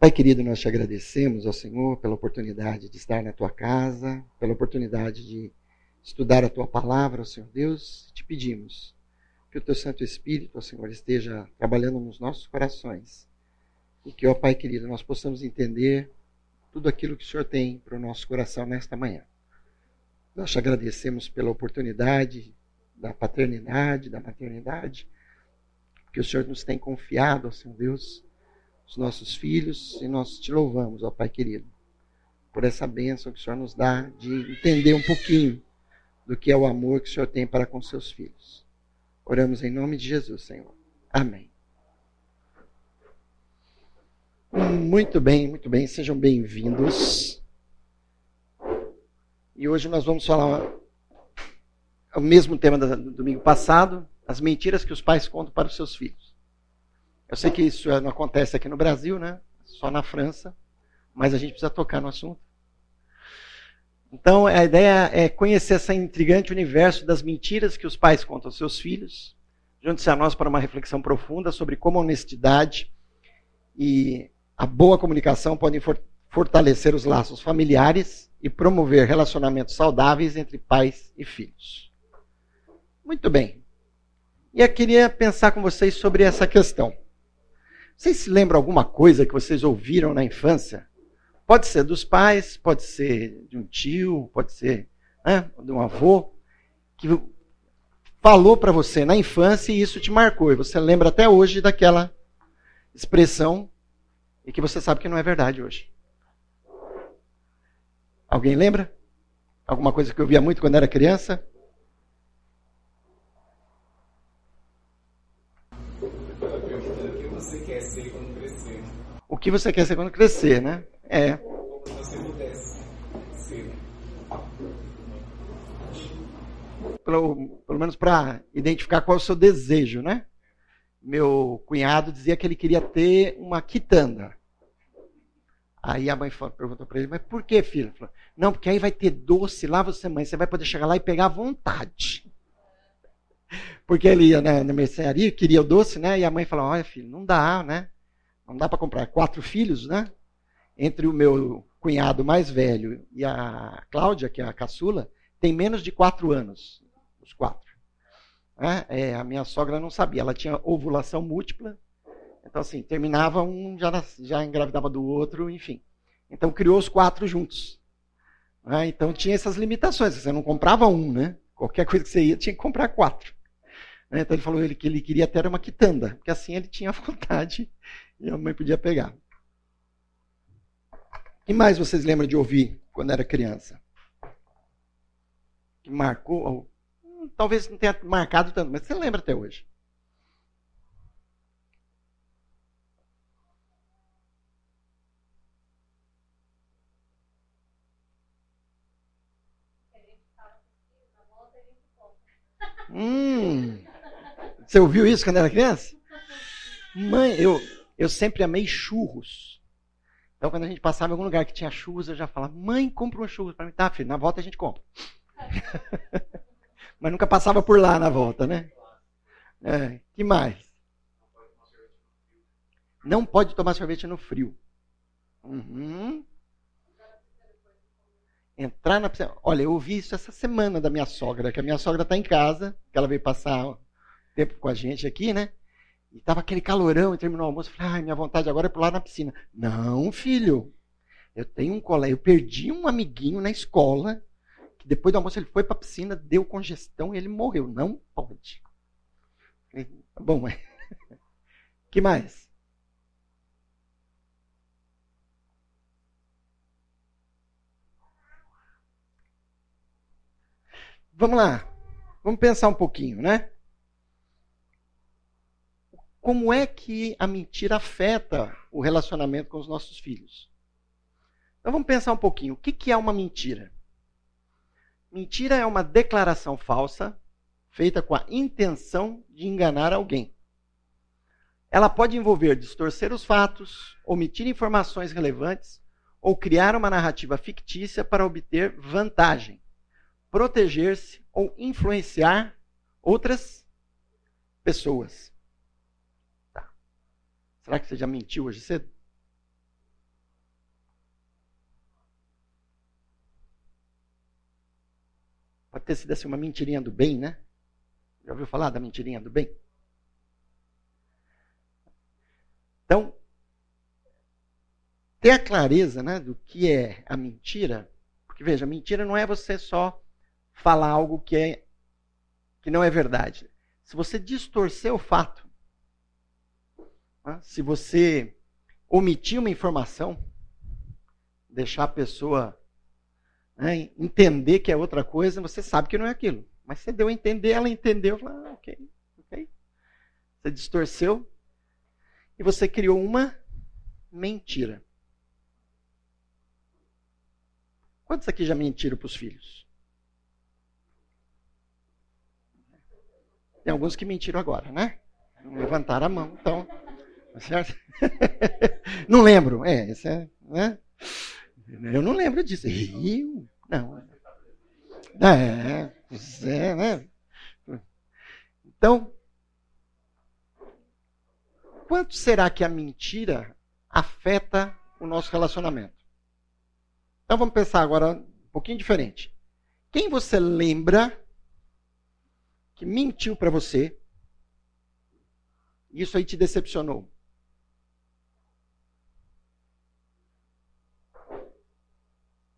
Pai querido, nós te agradecemos ao Senhor pela oportunidade de estar na tua casa, pela oportunidade de estudar a tua palavra, Senhor Deus. Te pedimos que o teu Santo Espírito, ó Senhor, esteja trabalhando nos nossos corações e que, ó Pai querido, nós possamos entender tudo aquilo que o Senhor tem para o nosso coração nesta manhã. Nós te agradecemos pela oportunidade da paternidade, da maternidade, que o Senhor nos tem confiado, ó Senhor Deus os nossos filhos e nós te louvamos, ó Pai querido, por essa bênção que o Senhor nos dá de entender um pouquinho do que é o amor que o Senhor tem para com seus filhos. Oramos em nome de Jesus, Senhor. Amém. Muito bem, muito bem, sejam bem-vindos. E hoje nós vamos falar o mesmo tema do domingo passado, as mentiras que os pais contam para os seus filhos. Eu sei que isso não acontece aqui no Brasil, né? Só na França, mas a gente precisa tocar no assunto. Então, a ideia é conhecer esse intrigante universo das mentiras que os pais contam aos seus filhos. Junte-se a nós para uma reflexão profunda sobre como a honestidade e a boa comunicação podem fortalecer os laços familiares e promover relacionamentos saudáveis entre pais e filhos. Muito bem. E eu queria pensar com vocês sobre essa questão. Vocês se lembram alguma coisa que vocês ouviram na infância? Pode ser dos pais, pode ser de um tio, pode ser né, de um avô, que falou para você na infância e isso te marcou. E você lembra até hoje daquela expressão e que você sabe que não é verdade hoje. Alguém lembra? Alguma coisa que eu via muito quando era criança? Que você quer ser quando crescer, né? É. Pelo, pelo menos para identificar qual é o seu desejo, né? Meu cunhado dizia que ele queria ter uma quitanda. Aí a mãe perguntou para ele, mas por que, filho? Falou, não, porque aí vai ter doce lá, você mãe, você vai poder chegar lá e pegar à vontade. Porque ele ia na, na mercearia, queria o doce, né? E a mãe falou, olha filho, não dá, né? Não dá para comprar quatro filhos, né? Entre o meu cunhado mais velho e a Cláudia, que é a caçula, tem menos de quatro anos, os quatro. É, é, a minha sogra não sabia, ela tinha ovulação múltipla, então assim, terminava um, já, já engravidava do outro, enfim. Então criou os quatro juntos. É, então tinha essas limitações, você não comprava um, né? Qualquer coisa que você ia, tinha que comprar quatro. É, então ele falou que ele queria ter uma quitanda, porque assim ele tinha vontade e a mãe podia pegar. O que mais vocês lembram de ouvir quando era criança? Que marcou? Hum, talvez não tenha marcado tanto, mas você lembra até hoje. Hum, você ouviu isso quando era criança? Mãe, eu, eu sempre amei churros. Então, quando a gente passava em algum lugar que tinha churros, eu já falava, mãe, compra um churros para mim. Tá, filho, na volta a gente compra. Mas nunca passava por lá na volta, né? É, que mais? Não pode tomar sorvete no frio. Uhum. Entrar na piscina. Olha, eu ouvi isso essa semana da minha sogra, que a minha sogra está em casa, que ela veio passar tempo com a gente aqui, né? E tava aquele calorão e terminou o almoço. Falei, ai, minha vontade agora é pular na piscina. Não, filho. Eu tenho um colega, eu perdi um amiguinho na escola, que depois do almoço ele foi para a piscina, deu congestão e ele morreu. Não pode. Falei, tá bom, mas. que mais? Vamos lá. Vamos pensar um pouquinho, né? Como é que a mentira afeta o relacionamento com os nossos filhos. Então vamos pensar um pouquinho. O que é uma mentira? Mentira é uma declaração falsa feita com a intenção de enganar alguém. Ela pode envolver distorcer os fatos, omitir informações relevantes ou criar uma narrativa fictícia para obter vantagem, proteger-se ou influenciar outras pessoas. Será que você já mentiu hoje cedo? Pode ter sido assim uma mentirinha do bem, né? Já ouviu falar da mentirinha do bem? Então, ter a clareza né, do que é a mentira, porque veja, mentira não é você só falar algo que, é, que não é verdade. Se você distorcer o fato, se você omitir uma informação, deixar a pessoa né, entender que é outra coisa, você sabe que não é aquilo. Mas você deu a entender, ela entendeu, falou, ah, ok, ok. Você distorceu e você criou uma mentira. Quantos aqui já mentiram para os filhos? Tem alguns que mentiram agora, né? Não levantaram a mão, então. Tá certo? não lembro. É, isso é. Né? Eu não lembro disso. Eu? Não. É, é, né? Então, quanto será que a mentira afeta o nosso relacionamento? Então vamos pensar agora um pouquinho diferente. Quem você lembra que mentiu para você? Isso aí te decepcionou?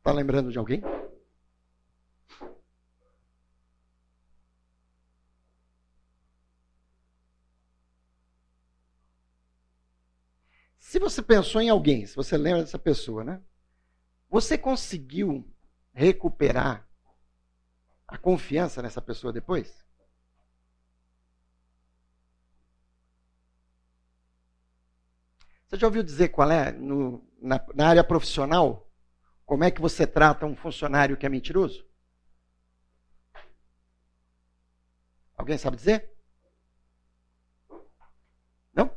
Está lembrando de alguém? Se você pensou em alguém, se você lembra dessa pessoa, né? Você conseguiu recuperar a confiança nessa pessoa depois? Você já ouviu dizer qual é, no, na, na área profissional, como é que você trata um funcionário que é mentiroso? Alguém sabe dizer? Não?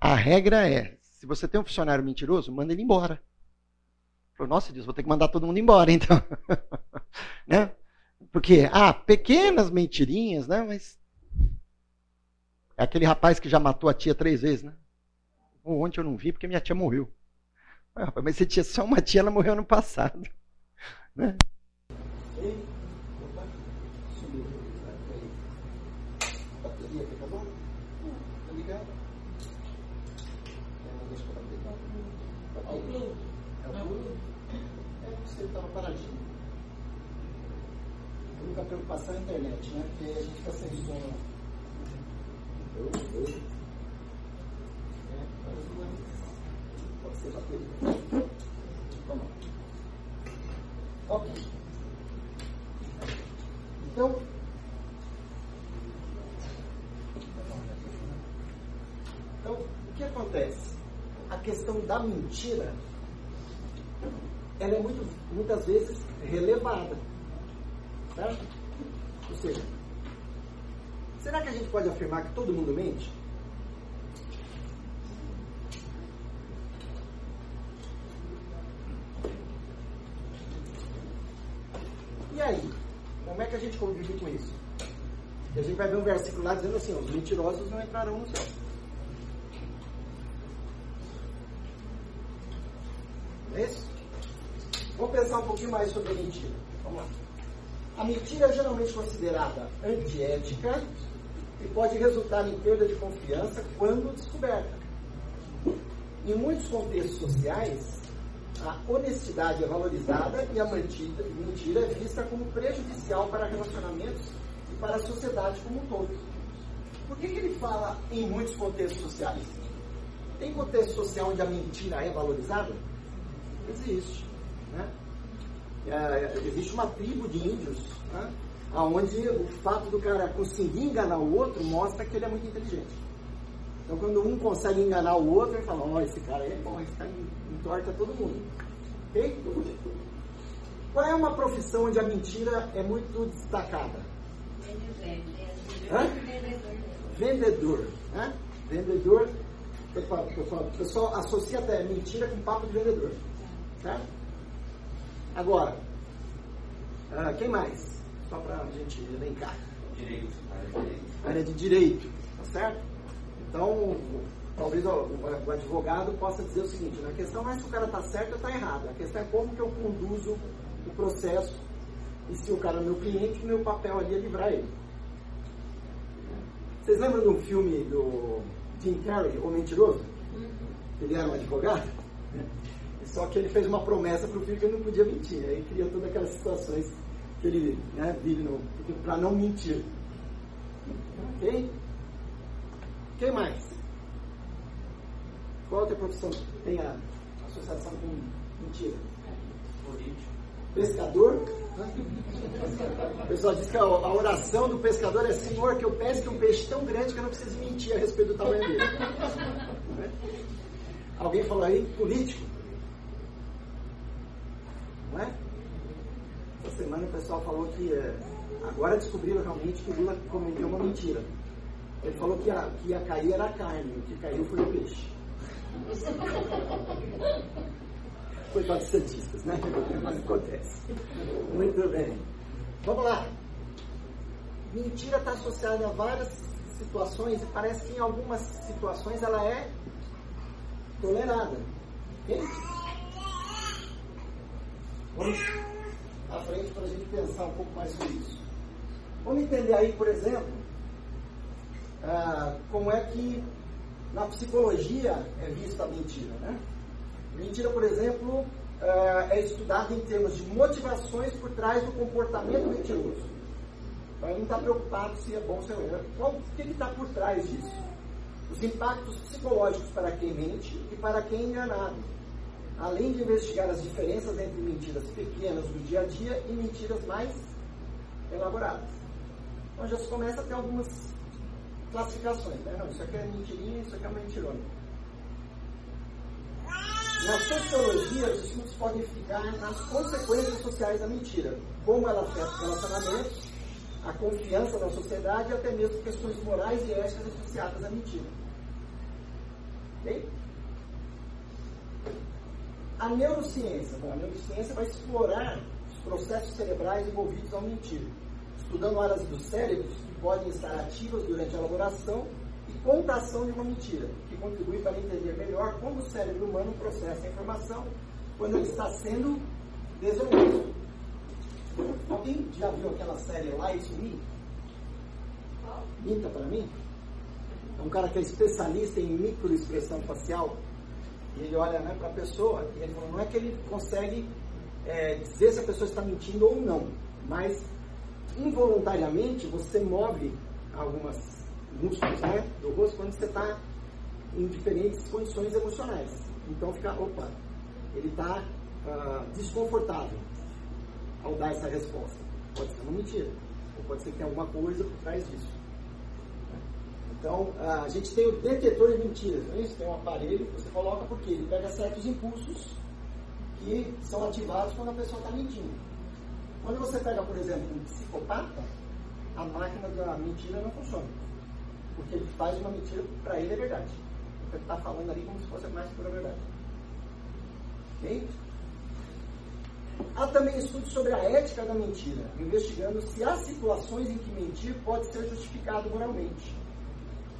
A regra é se você tem um funcionário mentiroso, manda ele embora. Nossa Deus, vou ter que mandar todo mundo embora, então. né? Porque, ah, pequenas mentirinhas, né? Mas. É aquele rapaz que já matou a tia três vezes, né? Ontem eu não vi porque minha tia morreu. Ah, mas você tinha só uma tia, ela morreu no passado. Né? única é a internet, né? Porque a gente fica sem som. Eu, eu. É, pode Ok. Então, então, o que acontece? A questão da mentira, ela é muito, muitas vezes relevada. Certo? Ou seja, será que a gente pode afirmar que todo mundo mente? E aí? Como é que a gente convive com isso? E a gente vai ver um versículo lá dizendo assim: os mentirosos não entrarão no céu. Não é isso? Vamos pensar um pouquinho mais sobre a mentira. Vamos lá. A mentira é geralmente considerada antiética e pode resultar em perda de confiança quando descoberta. Em muitos contextos sociais, a honestidade é valorizada e a mentira é vista como prejudicial para relacionamentos para a sociedade como um todo. Por que, que ele fala em muitos contextos sociais? Tem contexto social onde a mentira é valorizada? Existe. Né? é, existe uma tribo de índios, né, onde o fato do cara conseguir enganar o outro mostra que ele é muito inteligente. Então, quando um consegue enganar o outro, ele fala: Ó, oh, esse cara é bom, esse cara entorta todo mundo. Ok? Qual é uma profissão onde a mentira é muito destacada? Hã? Vendedor. Né? Vendedor. O pessoal associa até mentira com papo de vendedor. Certo? Agora, ah, quem mais? Só para a gente elencar. Direito. Área de direito, tá certo? Então, talvez o, o advogado possa dizer o seguinte: a questão não é se o cara está certo ou está errado, a questão é como que eu conduzo o processo E se o cara é meu cliente, meu papel ali é livrar ele. Vocês lembram de um filme do Jim Carrey, O Mentiroso? Ele era um advogado? Só que ele fez uma promessa para o filho que ele não podia mentir. Aí cria todas aquelas situações que ele né, vive para não mentir. Ok? Quem mais? Qual outra profissão tem a associação com mentira? Político. Pescador? O pessoal diz que a oração do pescador é Senhor, que eu pesque um peixe tão grande que eu não preciso mentir a respeito do tamanho dele. Alguém falou aí, político. Não é? Essa semana o pessoal falou que é, agora descobriram realmente que o Lula cometeu uma mentira. Ele falou que ia, que ia cair era a carne, o que caiu foi o peixe. Coitado dos santistas, né? Mas acontece. Muito bem. Vamos lá. Mentira está associada a várias situações e parece que em algumas situações ela é tolerada. Vamos à frente para a gente pensar um pouco mais sobre isso. Vamos entender aí, por exemplo, ah, como é que na psicologia é vista a mentira. Né? Mentira, por exemplo, ah, é estudada em termos de motivações por trás do comportamento mentiroso. Então, ele não está preocupado se é bom ou se é ruim. O que está por trás disso? Os impactos psicológicos para quem mente e para quem é enganado além de investigar as diferenças entre mentiras pequenas do dia a dia e mentiras mais elaboradas. Então já se começa a ter algumas classificações. Né? Não, isso aqui é mentirinha, isso aqui é mentirona. Na sociologia, os estudos podem ficar nas consequências sociais da mentira, como ela afeta os relacionamentos, a confiança na sociedade e até mesmo questões morais e éticas associadas à mentira. Okay? A neurociência. Bom, a neurociência vai explorar os processos cerebrais envolvidos ao mentir, estudando áreas do cérebro que podem estar ativas durante a elaboração contação de uma mentira, que contribui para entender melhor como o cérebro humano processa a informação quando ele está sendo desonesto. Alguém já viu aquela série Light Me? Minta para mim? É um cara que é especialista em microexpressão facial e ele olha né, para a pessoa e ele fala, não é que ele consegue é, dizer se a pessoa está mentindo ou não, mas involuntariamente você move algumas músculos né, do rosto quando você está em diferentes condições emocionais. Então fica, opa, ele está uh, desconfortável ao dar essa resposta. Pode ser uma mentira, ou pode ser que tenha alguma coisa por trás disso. Então, a gente tem o detetor de mentiras. Não é isso? Tem um aparelho que você coloca porque ele pega certos impulsos que são ativados quando a pessoa está mentindo. Quando você pega, por exemplo, um psicopata, a máquina da mentira não funciona. Porque ele faz uma mentira, para ele é verdade. Ele está falando ali como se fosse mais pura verdade. Ok? Há também estudos sobre a ética da mentira, investigando se há situações em que mentir pode ser justificado moralmente.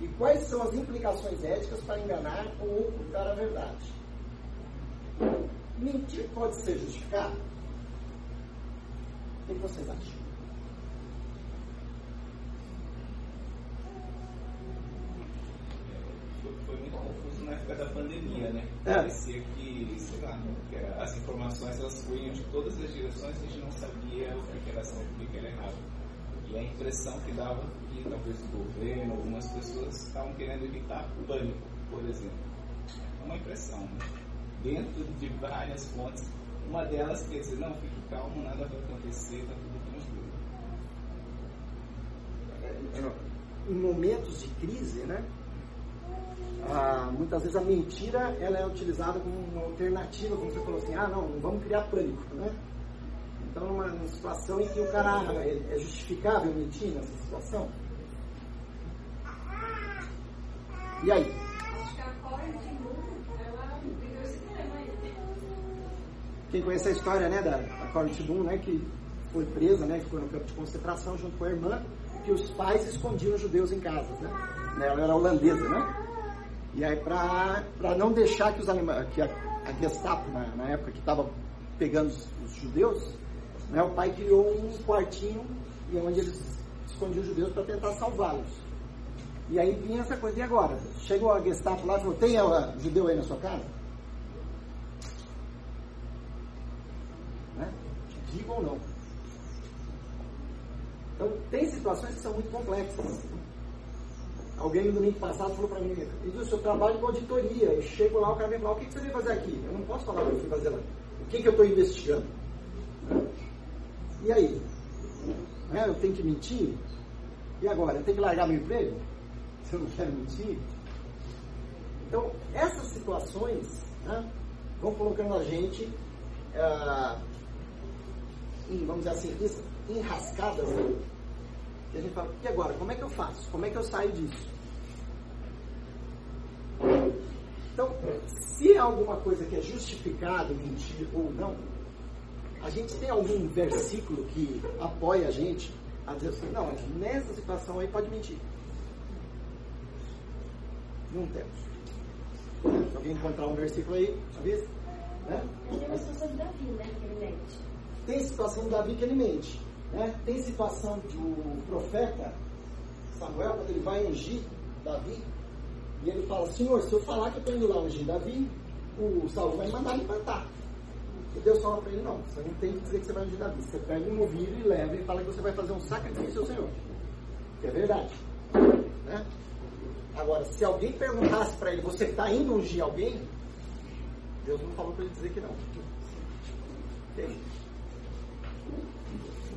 E quais são as implicações éticas para enganar ou ocultar a verdade? Mentir pode ser justificado? O que vocês acham? Foi muito confuso na época da pandemia, né? É. Parecia que, sei lá, que as informações elas fluíam de todas as direções e a gente não sabia o que era certo e o que era errado. E a impressão que dava que talvez o governo, algumas pessoas estavam querendo evitar o pânico, por exemplo. É uma impressão, né? Dentro de várias fontes, uma delas quer dizer, não, fique calmo, nada vai acontecer, está tudo tranquilo. Em momentos de crise, né? Ah, muitas vezes a mentira ela é utilizada como uma alternativa, como você falou assim, ah não, vamos criar pânico, né? Então, numa, numa situação em que o cara é, é justificável mentir nessa situação. E aí? Acho que a ela Quem conhece a história, né, da, da Cora Tibum, né, que foi presa, né, ficou no campo de concentração junto com a irmã, que os pais escondiam os judeus em casa, né? Ela era holandesa, né? E aí, para não deixar que os alemães, que a, a Gestapo, na, na época que estava pegando os, os judeus, Né? O pai criou um quartinho onde eles escondiam os judeus para tentar salvá-los. E aí vinha essa coisa, e agora? Chegou a Gestapo lá e falou, tem ela, judeu aí na sua casa? Né? Diga ou não. Então, tem situações que são muito complexas. Alguém no domingo passado falou para mim, Isso, eu trabalho com auditoria. Eu chego lá, o cara vem falar, o que, você veio fazer aqui? Eu não posso falar o que eu fui fazer lá. O que, que eu estou investigando? E aí? Né? Eu tenho que mentir? E agora? Eu tenho que largar meu emprego? Se eu não quero mentir? Então, essas situações né, vão colocando a gente, ah, em, vamos dizer assim, enrascadas. Né? E a gente fala, e agora? Como é que eu faço? Como é que eu saio disso? Então, se é alguma coisa que é justificado, mentir ou não, a gente tem algum versículo que apoia a gente a dizer assim, não, nessa situação aí pode mentir. Não temos. Se alguém encontrar um versículo aí, avisa. Né? Tem uma situação de Davi, né? Que ele mente. Tem situação de Davi que ele mente. Né? Tem situação do profeta Samuel, quando ele vai ungir Davi, e ele fala, Senhor, se eu falar que eu estou indo lá ungir Davi, o Saul vai mandar me matar. E Deus fala para ele, não, você não tem que dizer que você vai ungir Davi. Você pega um novilho e leva e fala que você vai fazer um sacrifício ao Senhor. Que é verdade. Né? Agora, se alguém perguntasse para ele, você está indo ungir alguém? Deus não falou para ele dizer que não. Entende?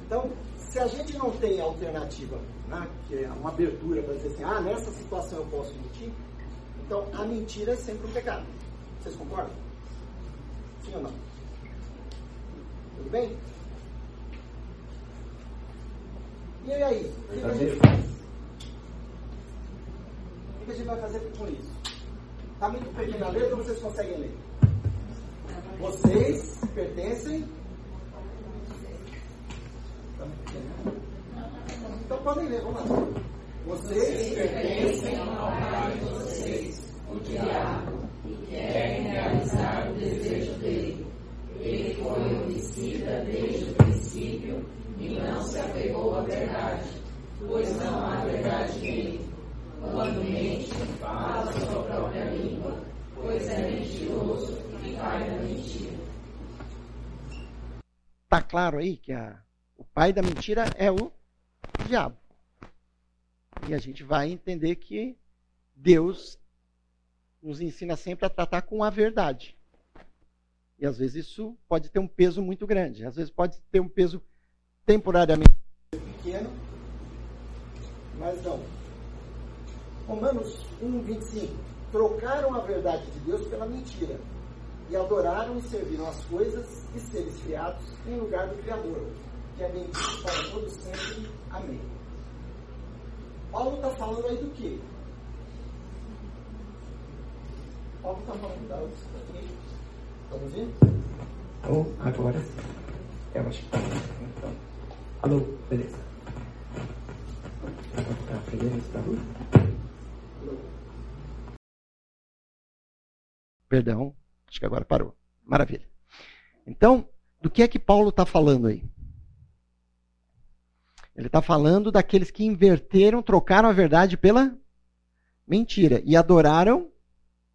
Então, se a gente não tem alternativa, né, que é uma abertura para dizer assim, ah, nessa situação eu posso mentir, então a mentira é sempre um pecado. Vocês concordam? Sim ou não? Tudo bem? E aí? O que, a gente faz? O que a gente vai fazer com isso? Está muito pequena a letra ou vocês conseguem ler? Vocês pertencem então podem ler, vamos lá. Vocês pertencem ao pai de vocês, o diabo, e querem realizar o desejo dele. Ele foi homicida desde o princípio e não se apegou à verdade, pois não há verdade nele. Quando mente, fala sua própria língua, pois é mentiroso e cai na mentira. Está claro aí que a o pai da mentira é o diabo. E a gente vai entender que Deus nos ensina sempre a tratar com a verdade. E às vezes isso pode ter um peso muito grande. Às vezes pode ter um peso temporariamente pequeno, mas não. Romanos 1, 25. Trocaram a verdade de Deus pela mentira. E adoraram e serviram as coisas e seres criados em lugar do Criador que é bendito para todos sempre. Amém. Paulo está falando aí do quê? Paulo está falando da Estamos ouvindo? Oh, agora eu acho que tá. Então. Alô, beleza. Agora rua? Perdão, acho que agora parou. Maravilha. Então, do que é que Paulo está falando aí? Ele está falando daqueles que inverteram, trocaram a verdade pela mentira e adoraram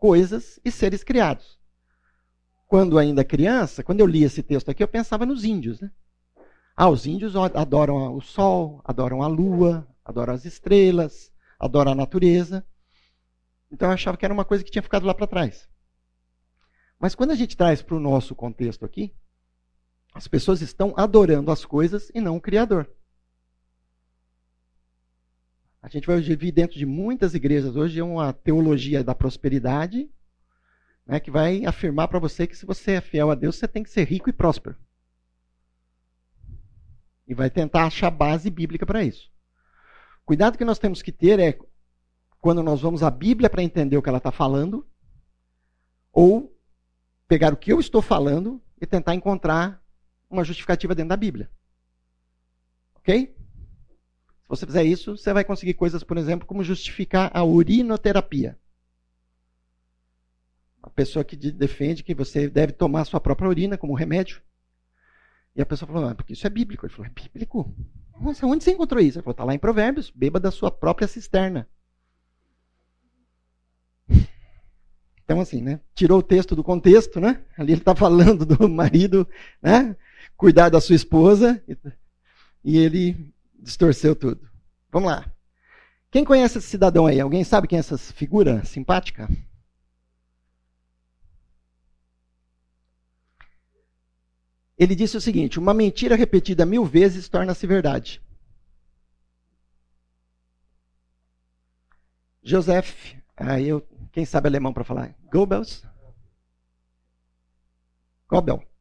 coisas e seres criados. Quando ainda criança, quando eu li esse texto aqui, eu pensava nos índios. Né? Ah, os índios adoram o sol, adoram a lua, adoram as estrelas, adoram a natureza. Então eu achava que era uma coisa que tinha ficado lá para trás. Mas quando a gente traz para o nosso contexto aqui, as pessoas estão adorando as coisas e não o Criador. A gente vai vir dentro de muitas igrejas hoje uma teologia da prosperidade, né, que vai afirmar para você que se você é fiel a Deus, você tem que ser rico e próspero. E vai tentar achar base bíblica para isso. Cuidado que nós temos que ter é quando nós vamos à Bíblia para entender o que ela está falando, ou pegar o que eu estou falando e tentar encontrar uma justificativa dentro da Bíblia. Ok? Você fizer isso, você vai conseguir coisas, por exemplo, como justificar a urinoterapia. A pessoa que defende que você deve tomar sua própria urina como remédio. E a pessoa falou, ah, porque isso é bíblico. Ele falou, é bíblico? Nossa, onde você encontrou isso? Ele falou, está lá em Provérbios, beba da sua própria cisterna. Então, assim, né? Tirou o texto do contexto, né? Ali ele está falando do marido, né? Cuidar da sua esposa. E ele distorceu tudo. Vamos lá. Quem conhece esse cidadão aí? Alguém sabe quem é essa figura simpática? Ele disse o seguinte: uma mentira repetida mil vezes torna-se verdade. Joseph, aí eu, quem sabe alemão para falar? Goebbels? Goebbels.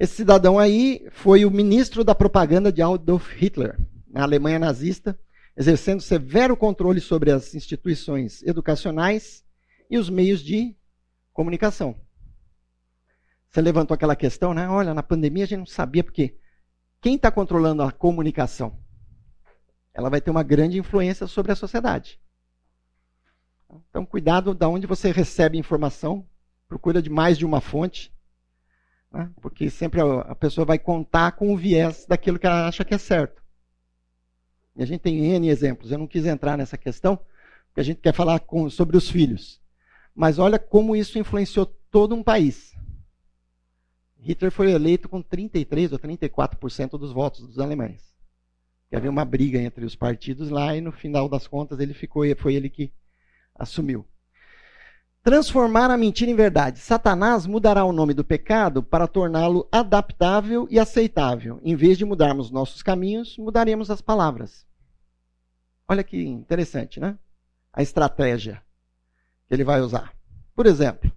Esse cidadão aí foi o ministro da propaganda de Adolf Hitler, na Alemanha nazista, exercendo severo controle sobre as instituições educacionais e os meios de comunicação. Você levantou aquela questão, né? Olha, na pandemia a gente não sabia porque quem está controlando a comunicação? Ela vai ter uma grande influência sobre a sociedade. Então, cuidado de onde você recebe informação. Procura de mais de uma fonte. Né? Porque sempre a pessoa vai contar com o viés daquilo que ela acha que é certo. E a gente tem N exemplos. Eu não quis entrar nessa questão, porque a gente quer falar com, sobre os filhos. Mas olha como isso influenciou todo um país. Hitler foi eleito com 33 ou 34% dos votos dos alemães. E havia uma briga entre os partidos lá e no final das contas ele ficou foi ele que assumiu. Transformar a mentira em verdade. Satanás mudará o nome do pecado para torná-lo adaptável e aceitável. Em vez de mudarmos nossos caminhos, mudaremos as palavras. Olha que interessante, né? A estratégia que ele vai usar. Por exemplo,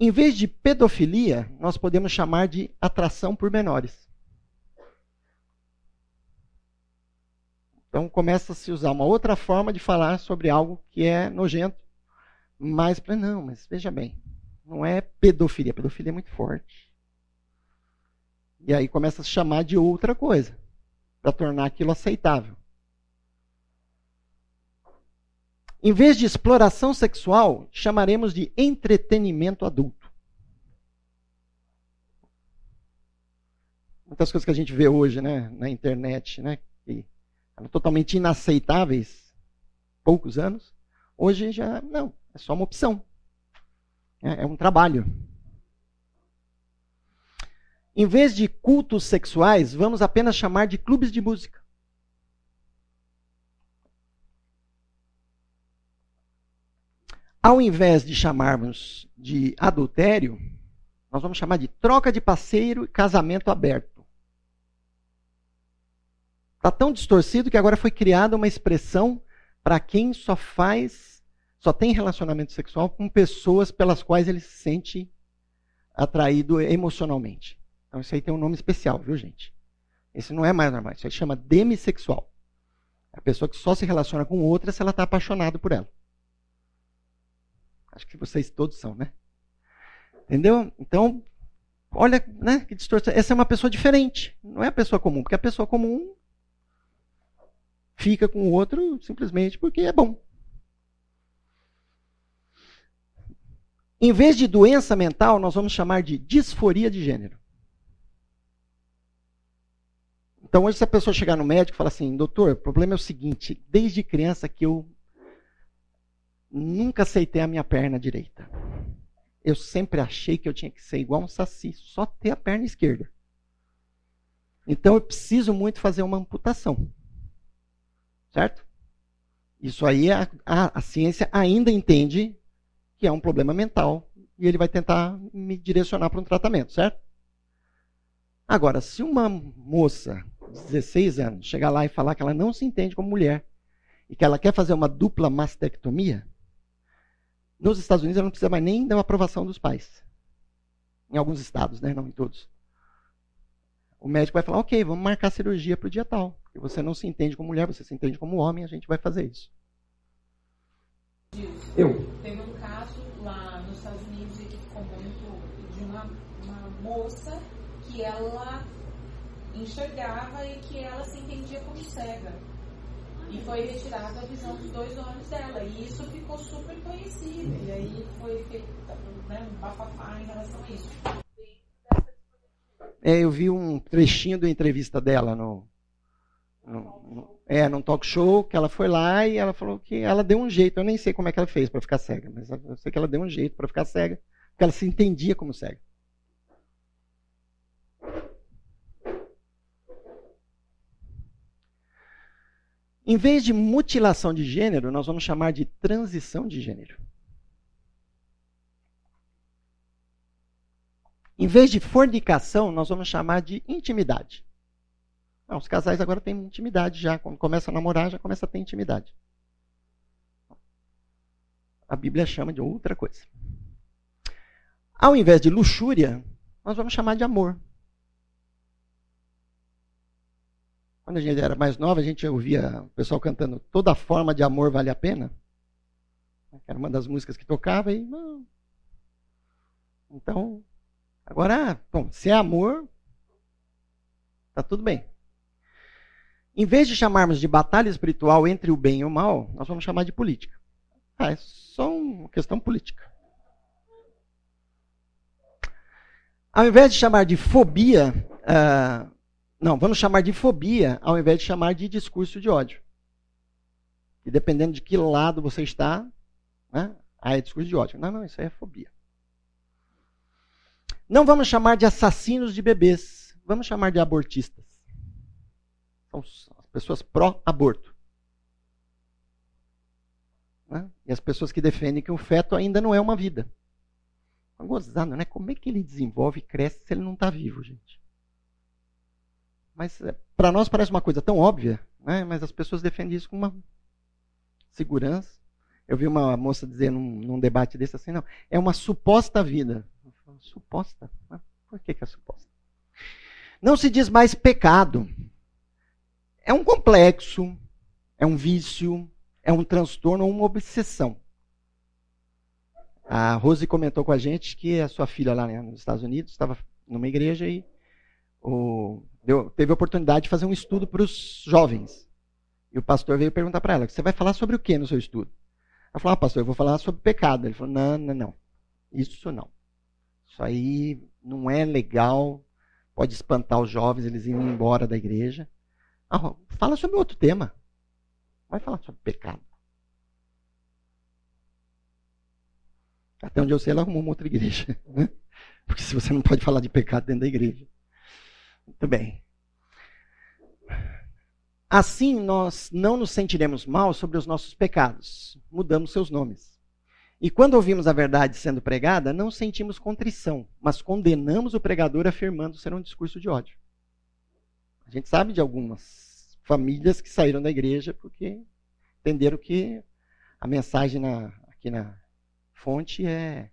em vez de pedofilia, nós podemos chamar de atração por menores. Então começa a se usar uma outra forma de falar sobre algo que é nojento. Mas, não, mas veja bem, não é pedofilia. Pedofilia é muito forte. E aí começa a se chamar de outra coisa, para tornar aquilo aceitável. Em vez de exploração sexual, chamaremos de entretenimento adulto. Muitas coisas que a gente vê hoje né, na internet, né, que eram totalmente inaceitáveis poucos anos, hoje já não, é só uma opção. É, é um trabalho. Em vez de cultos sexuais, vamos apenas chamar de clubes de música. Ao invés de chamarmos de adultério, nós vamos chamar de troca de parceiro e casamento aberto. Está tão distorcido que agora foi criada uma expressão para quem só faz, só tem relacionamento sexual com pessoas pelas quais ele se sente atraído emocionalmente. Então isso aí tem um nome especial, viu, gente? Esse não é mais normal, isso aí chama demissexual. É a pessoa que só se relaciona com outra se ela está apaixonado por ela. Acho que vocês todos são, né? Entendeu? Então, olha, né, que distorção. Essa é uma pessoa diferente. Não é a pessoa comum, porque a pessoa comum fica com o outro simplesmente porque é bom. Em vez de doença mental, nós vamos chamar de disforia de gênero. Então, hoje, se a pessoa chegar no médico e falar assim, doutor, o problema é o seguinte: desde criança que eu nunca aceitei a minha perna direita. Eu sempre achei que eu tinha que ser igual um saci, só ter a perna esquerda. Então, eu preciso muito fazer uma amputação. Certo? Isso aí a, a, a ciência ainda entende que é um problema mental e ele vai tentar me direcionar para um tratamento, certo? Agora, se uma moça de 16 anos chegar lá e falar que ela não se entende como mulher e que ela quer fazer uma dupla mastectomia, nos Estados Unidos ela não precisa mais nem da aprovação dos pais. Em alguns estados, né? não em todos. O médico vai falar, ok, vamos marcar a cirurgia para o dia tal. E você não se entende como mulher, você se entende como homem, a gente vai fazer isso. Eu. Teve um caso lá nos Estados Unidos que ficou muito de uma, uma moça que ela enxergava e que ela se entendia como cega. E foi retirada a visão dos dois olhos dela. E isso ficou super conhecido. E aí foi feito né, um bafafá em relação a isso. É, eu vi um trechinho da entrevista dela no, no, no, é, num talk show, que ela foi lá e ela falou que ela deu um jeito. Eu nem sei como é que ela fez para ficar cega, mas eu sei que ela deu um jeito para ficar cega, porque ela se entendia como cega. Em vez de mutilação de gênero, nós vamos chamar de transição de gênero. Em vez de fornicação, nós vamos chamar de intimidade. Não, os casais agora têm intimidade já. Quando começa a namorar, já começa a ter intimidade. A Bíblia chama de outra coisa. Ao invés de luxúria, nós vamos chamar de amor. Quando a gente era mais nova, a gente ouvia o pessoal cantando Toda Forma de Amor Vale a Pena. Era uma das músicas que tocava e. Não. Então, agora, bom, se é amor, tá tudo bem. Em vez de chamarmos de batalha espiritual entre o bem e o mal, nós vamos chamar de política. Ah, é só uma questão política. Ao invés de chamar de fobia, uh, não, vamos chamar de fobia ao invés de chamar de discurso de ódio. E dependendo de que lado você está, né, aí é discurso de ódio. Não, não, isso aí é fobia. Não vamos chamar de assassinos de bebês, vamos chamar de abortistas. São as pessoas pró-aborto. Né? E as pessoas que defendem que o feto ainda não é uma vida. Gozado, né? Como é que ele desenvolve e cresce se ele não está vivo, gente? Mas é, para nós parece uma coisa tão óbvia, né? mas as pessoas defendem isso com uma segurança. Eu vi uma moça dizer num, num debate desse assim, não, é uma suposta vida. Suposta? Por que, que é suposta? Não se diz mais pecado. É um complexo, é um vício, é um transtorno ou uma obsessão. A Rose comentou com a gente que a sua filha lá né, nos Estados Unidos estava numa igreja e o, deu, teve a oportunidade de fazer um estudo para os jovens. E o pastor veio perguntar para ela: Você vai falar sobre o que no seu estudo? Ela falou: ah, pastor, eu vou falar sobre pecado. Ele falou: Não, não, não. Isso não. Isso aí não é legal. Pode espantar os jovens, eles irem embora da igreja. Ah, fala sobre outro tema. Vai falar sobre pecado. Até onde eu sei, ela arrumou uma outra igreja. Né? Porque se você não pode falar de pecado dentro da igreja. Muito bem. Assim nós não nos sentiremos mal sobre os nossos pecados. Mudamos seus nomes. E quando ouvimos a verdade sendo pregada, não sentimos contrição, mas condenamos o pregador afirmando ser um discurso de ódio. A gente sabe de algumas famílias que saíram da igreja porque entenderam que a mensagem na, aqui na fonte é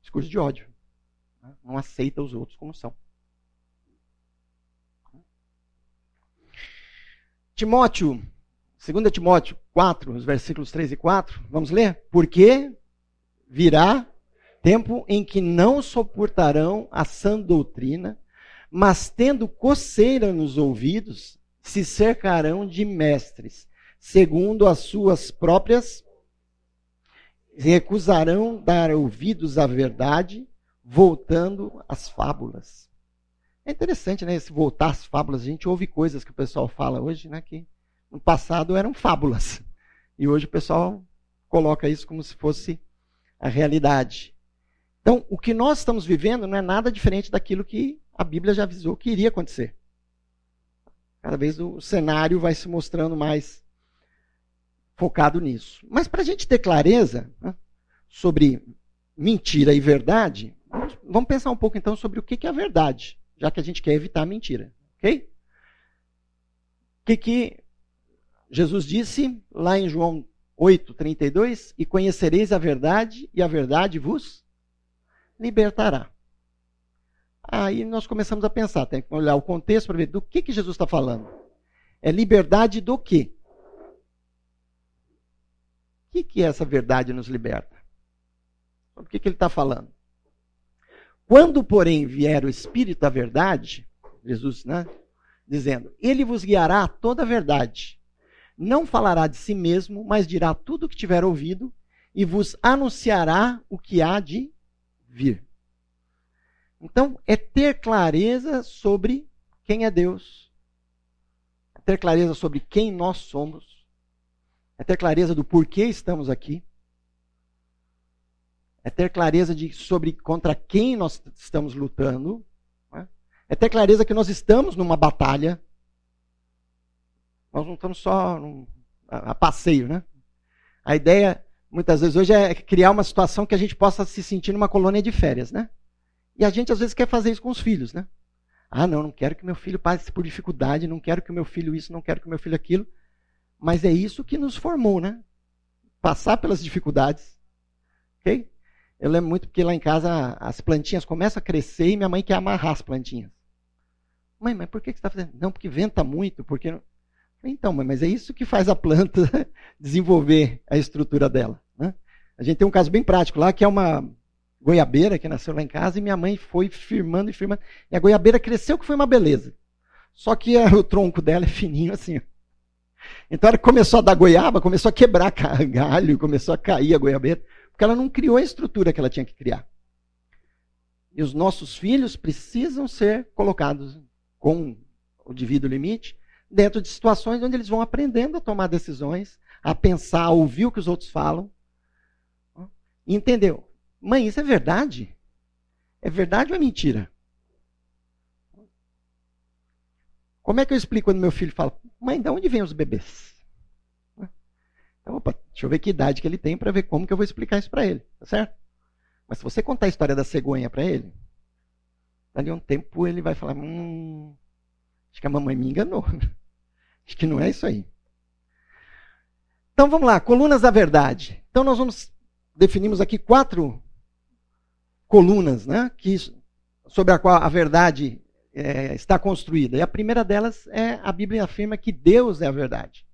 discurso de ódio. Não aceita os outros como são. Timóteo, 2 Timóteo 4, os versículos 3 e 4, vamos ler? Porque virá tempo em que não suportarão a sã doutrina, mas tendo coceira nos ouvidos, se cercarão de mestres, segundo as suas próprias recusarão dar ouvidos à verdade, voltando às fábulas. É interessante, né? Esse voltar às fábulas. A gente ouve coisas que o pessoal fala hoje, né? Que no passado eram fábulas. E hoje o pessoal coloca isso como se fosse a realidade. Então, o que nós estamos vivendo não é nada diferente daquilo que a Bíblia já avisou que iria acontecer. Cada vez o cenário vai se mostrando mais focado nisso. Mas para a gente ter clareza né, sobre mentira e verdade, vamos pensar um pouco então sobre o que é a verdade já que a gente quer evitar a mentira. Ok? O que, que Jesus disse lá em João 8, 32? E conhecereis a verdade, e a verdade vos libertará. Aí nós começamos a pensar, tem que olhar o contexto para ver do que, que Jesus está falando. É liberdade do quê? O que, que essa verdade nos liberta? O que, que ele está falando? Quando, porém, vier o Espírito da verdade, Jesus, né? Dizendo: Ele vos guiará a toda a verdade. Não falará de si mesmo, mas dirá tudo o que tiver ouvido e vos anunciará o que há de vir. Então, é ter clareza sobre quem é Deus, é ter clareza sobre quem nós somos, é ter clareza do porquê estamos aqui, é ter clareza de, sobre contra quem nós estamos lutando, né? é ter clareza que nós estamos numa batalha. Nós não estamos só num, a, a passeio, né? A ideia, muitas vezes, hoje é criar uma situação que a gente possa se sentir numa colônia de férias, né? E a gente, às vezes, quer fazer isso com os filhos, né? Ah, não, não quero que meu filho passe por dificuldade, não quero que meu filho isso, não quero que meu filho aquilo. Mas é isso que nos formou, né? Passar pelas dificuldades. Ok? Eu lembro muito porque lá em casa as plantinhas começam a crescer e minha mãe quer amarrar as plantinhas. Mãe, mas por que você está fazendo? Não, porque venta muito, porque. Então, mas é isso que faz a planta desenvolver a estrutura dela. Né? A gente tem um caso bem prático lá, que é uma goiabeira que nasceu lá em casa, e minha mãe foi firmando e firmando. E a goiabeira cresceu, que foi uma beleza. Só que o tronco dela é fininho assim. Então ela começou a dar goiaba, começou a quebrar galho, começou a cair a goiabeira. Porque ela não criou a estrutura que ela tinha que criar. E os nossos filhos precisam ser colocados com o devido limite dentro de situações onde eles vão aprendendo a tomar decisões, a pensar, a ouvir o que os outros falam. Entendeu? Mãe, isso é verdade? É verdade ou é mentira? Como é que eu explico quando meu filho fala, mãe, de onde vêm os bebês? Então, opa, deixa eu ver que idade que ele tem para ver como que eu vou explicar isso para ele, tá certo? Mas se você contar a história da cegonha para ele, dali um tempo ele vai falar, hum, acho que a mamãe me enganou. acho que não é isso aí. Então vamos lá, colunas da verdade. Então nós vamos definimos aqui quatro colunas, né, que sobre a qual a verdade é, está construída. E a primeira delas é a Bíblia afirma que Deus é a verdade.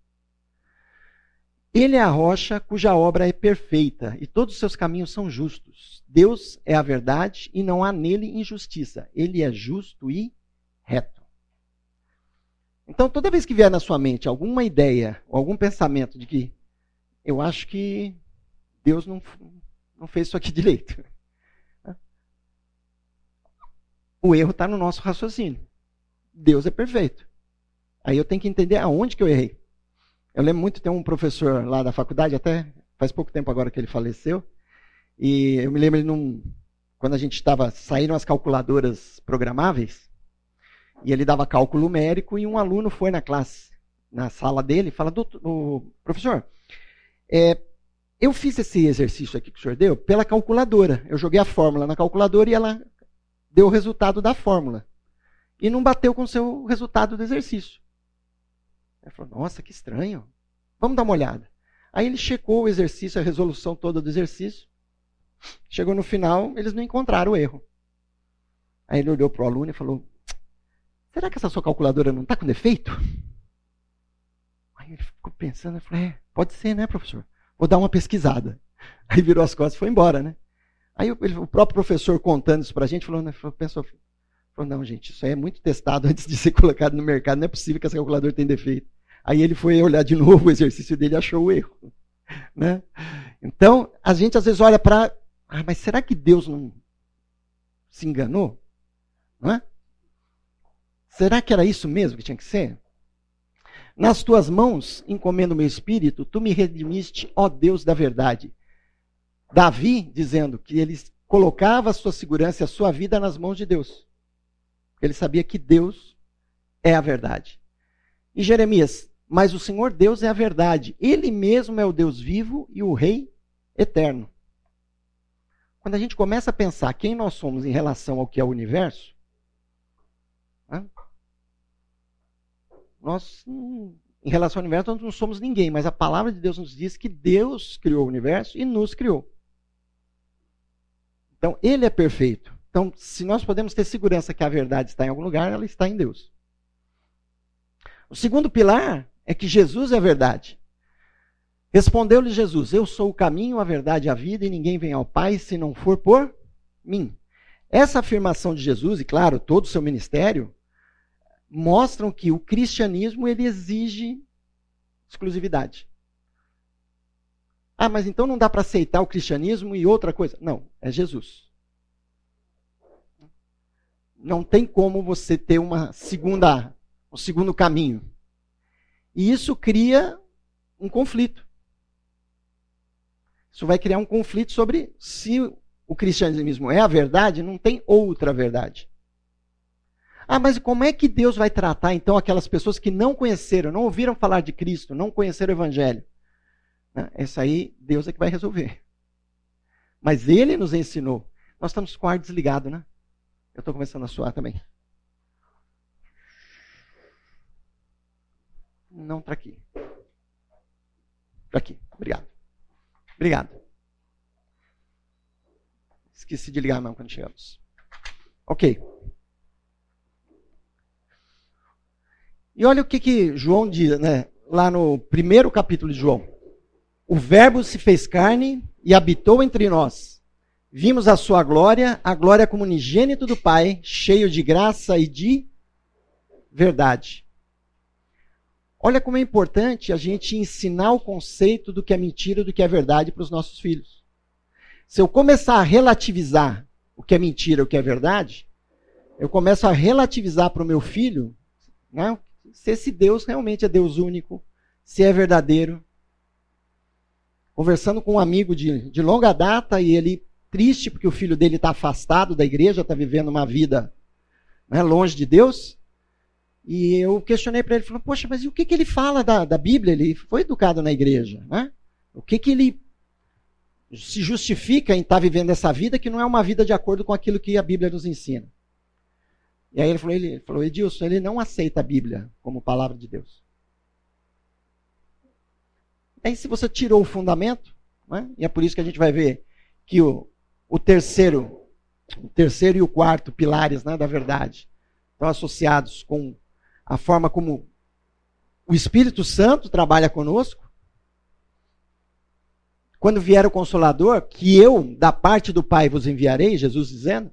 Ele é a rocha cuja obra é perfeita e todos os seus caminhos são justos. Deus é a verdade e não há nele injustiça. Ele é justo e reto. Então, toda vez que vier na sua mente alguma ideia ou algum pensamento de que eu acho que Deus não, não fez isso aqui direito, o erro está no nosso raciocínio. Deus é perfeito. Aí eu tenho que entender aonde que eu errei. Eu lembro muito, tem um professor lá da faculdade, até faz pouco tempo agora que ele faleceu, e eu me lembro ele num, quando a gente estava saindo as calculadoras programáveis, e ele dava cálculo numérico, e um aluno foi na classe, na sala dele, e fala, professor, é, eu fiz esse exercício aqui que o senhor deu pela calculadora. Eu joguei a fórmula na calculadora e ela deu o resultado da fórmula. E não bateu com o seu resultado do exercício. Ele falou, nossa, que estranho. Vamos dar uma olhada. Aí ele checou o exercício, a resolução toda do exercício. Chegou no final, eles não encontraram o erro. Aí ele olhou para o aluno e falou: Será que essa sua calculadora não está com defeito? Aí ele ficou pensando falou: É, pode ser, né, professor? Vou dar uma pesquisada. Aí virou as costas e foi embora, né? Aí o próprio professor contando isso para a gente falou, né, pensou, Falou, não, gente, isso aí é muito testado antes de ser colocado no mercado, não é possível que esse calculador tenha defeito. Aí ele foi olhar de novo o exercício dele e achou o erro. Né? Então, a gente às vezes olha para. Ah, mas será que Deus não se enganou? Não é? Será que era isso mesmo que tinha que ser? Nas tuas mãos encomendo meu espírito, tu me redimiste, ó Deus da verdade. Davi dizendo que ele colocava a sua segurança e a sua vida nas mãos de Deus. Ele sabia que Deus é a verdade. E Jeremias, mas o Senhor Deus é a verdade. Ele mesmo é o Deus vivo e o Rei eterno. Quando a gente começa a pensar quem nós somos em relação ao que é o universo, né? nós, em relação ao universo, nós não somos ninguém, mas a palavra de Deus nos diz que Deus criou o universo e nos criou. Então, Ele é perfeito. Então, se nós podemos ter segurança que a verdade está em algum lugar, ela está em Deus. O segundo pilar é que Jesus é a verdade. Respondeu-lhe Jesus: Eu sou o caminho, a verdade e a vida, e ninguém vem ao Pai se não for por mim. Essa afirmação de Jesus, e claro, todo o seu ministério, mostram que o cristianismo ele exige exclusividade. Ah, mas então não dá para aceitar o cristianismo e outra coisa? Não, é Jesus. Não tem como você ter uma segunda, um segundo caminho. E isso cria um conflito. Isso vai criar um conflito sobre se o cristianismo é a verdade, não tem outra verdade. Ah, mas como é que Deus vai tratar então aquelas pessoas que não conheceram, não ouviram falar de Cristo, não conheceram o Evangelho? Né? Essa aí, Deus é que vai resolver. Mas Ele nos ensinou. Nós estamos com o ar desligado, né? Eu estou começando a suar também. Não está aqui. Está aqui. Obrigado. Obrigado. Esqueci de ligar mão quando chegamos. Ok. E olha o que, que João diz, né? Lá no primeiro capítulo de João. O Verbo se fez carne e habitou entre nós. Vimos a sua glória, a glória como unigênito do Pai, cheio de graça e de verdade. Olha como é importante a gente ensinar o conceito do que é mentira e do que é verdade para os nossos filhos. Se eu começar a relativizar o que é mentira e o que é verdade, eu começo a relativizar para o meu filho né, se esse Deus realmente é Deus único, se é verdadeiro. Conversando com um amigo de, de longa data e ele triste porque o filho dele está afastado da igreja, está vivendo uma vida né, longe de Deus. E eu questionei para ele, falou, poxa, mas e o que, que ele fala da, da Bíblia? Ele foi educado na igreja, né? O que, que ele se justifica em estar tá vivendo essa vida que não é uma vida de acordo com aquilo que a Bíblia nos ensina? E aí ele falou, ele falou, Edilson, ele não aceita a Bíblia como palavra de Deus. Aí se você tirou o fundamento, né, e é por isso que a gente vai ver que o, o terceiro, o terceiro e o quarto pilares né, da verdade estão associados com a forma como o Espírito Santo trabalha conosco. Quando vier o Consolador, que eu, da parte do Pai, vos enviarei, Jesus dizendo,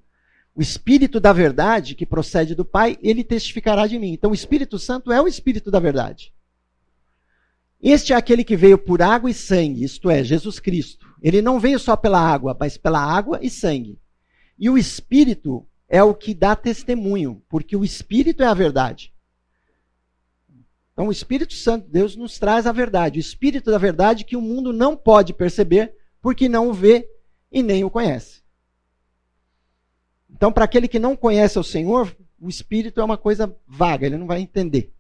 o Espírito da verdade, que procede do Pai, ele testificará de mim. Então, o Espírito Santo é o Espírito da verdade. Este é aquele que veio por água e sangue, isto é, Jesus Cristo. Ele não veio só pela água, mas pela água e sangue. E o Espírito é o que dá testemunho, porque o Espírito é a verdade. Então, o Espírito Santo, Deus nos traz a verdade, o Espírito da verdade que o mundo não pode perceber, porque não o vê e nem o conhece. Então, para aquele que não conhece o Senhor, o Espírito é uma coisa vaga, ele não vai entender.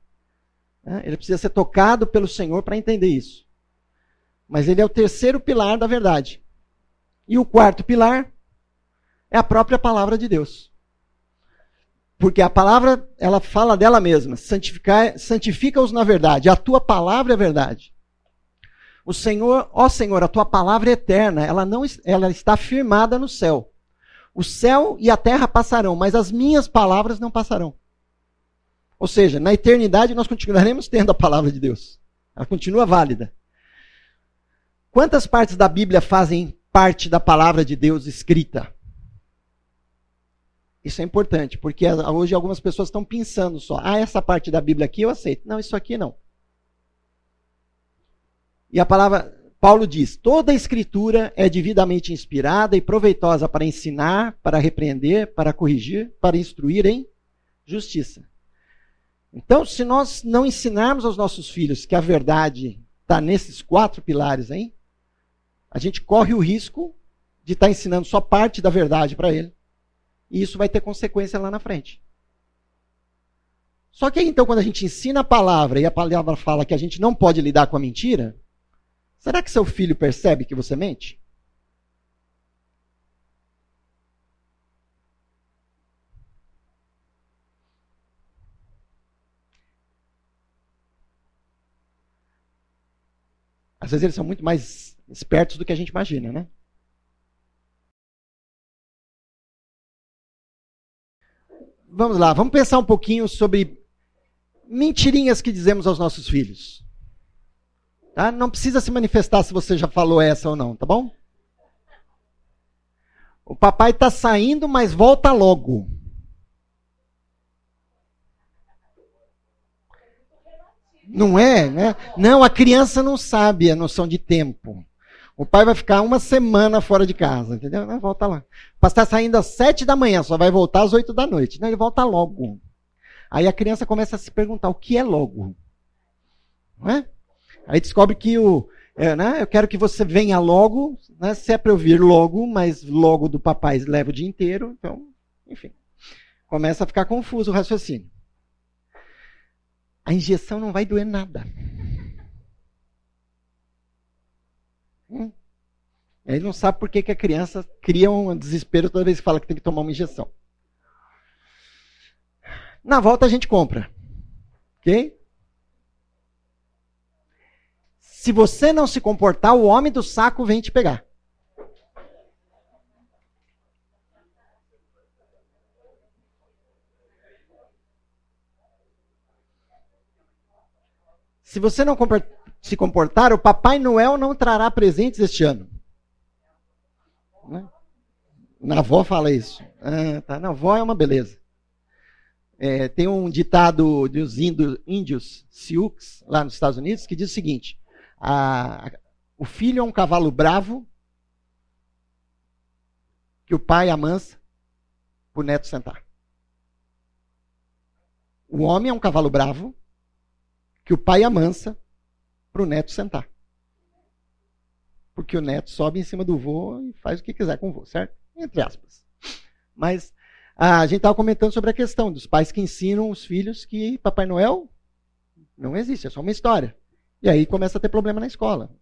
Né? Ele precisa ser tocado pelo Senhor para entender isso. Mas ele é o terceiro pilar da verdade. E o quarto pilar é a própria palavra de Deus. Porque a palavra, ela fala dela mesma. Santifica-os na verdade. A tua palavra é verdade. O Senhor, ó Senhor, a tua palavra é eterna. Ela, não, ela está firmada no céu. O céu e a terra passarão, mas as minhas palavras não passarão. Ou seja, na eternidade nós continuaremos tendo a palavra de Deus. Ela continua válida. Quantas partes da Bíblia fazem parte da palavra de Deus escrita? Isso é importante, porque hoje algumas pessoas estão pensando só, ah, essa parte da Bíblia aqui eu aceito. Não, isso aqui não. E a palavra, Paulo diz: toda a escritura é devidamente inspirada e proveitosa para ensinar, para repreender, para corrigir, para instruir em justiça. Então, se nós não ensinarmos aos nossos filhos que a verdade está nesses quatro pilares aí, a gente corre o risco de estar tá ensinando só parte da verdade para ele. E isso vai ter consequência lá na frente. Só que aí, então, quando a gente ensina a palavra e a palavra fala que a gente não pode lidar com a mentira, Será que seu filho percebe que você mente? Às vezes eles são muito mais espertos do que a gente imagina, né? Vamos lá, vamos pensar um pouquinho sobre mentirinhas que dizemos aos nossos filhos. Tá? Não precisa se manifestar se você já falou essa ou não, tá bom? O papai está saindo, mas volta logo. Não é, né? Não, a criança não sabe a noção de tempo. O pai vai ficar uma semana fora de casa, entendeu? Volta lá. Para estar saindo às sete da manhã, só vai voltar às oito da noite. Não, ele volta logo. Aí a criança começa a se perguntar o que é logo. Não é? Aí descobre que o, é, né, eu quero que você venha logo, né, se é para eu vir logo, mas logo do papai leva o dia inteiro, então, enfim. Começa a ficar confuso o raciocínio. A injeção não vai doer nada. Hum. Ele não sabe por que, que a criança cria um desespero toda vez que fala que tem que tomar uma injeção. Na volta a gente compra. Ok? Se você não se comportar, o homem do saco vem te pegar. Se você não se comportar, o Papai Noel não trará presentes este ano. Né? Na avó fala isso. Ah, tá. Na avó é uma beleza. É, tem um ditado dos índios Sioux, lá nos Estados Unidos, que diz o seguinte: a, o filho é um cavalo bravo que o pai amansa para o neto sentar. O homem é um cavalo bravo que o pai amansa para o neto sentar. Porque o neto sobe em cima do vô e faz o que quiser com o vô, certo? Entre aspas. Mas a gente estava comentando sobre a questão dos pais que ensinam os filhos que Papai Noel não existe, é só uma história. E aí começa a ter problema na escola.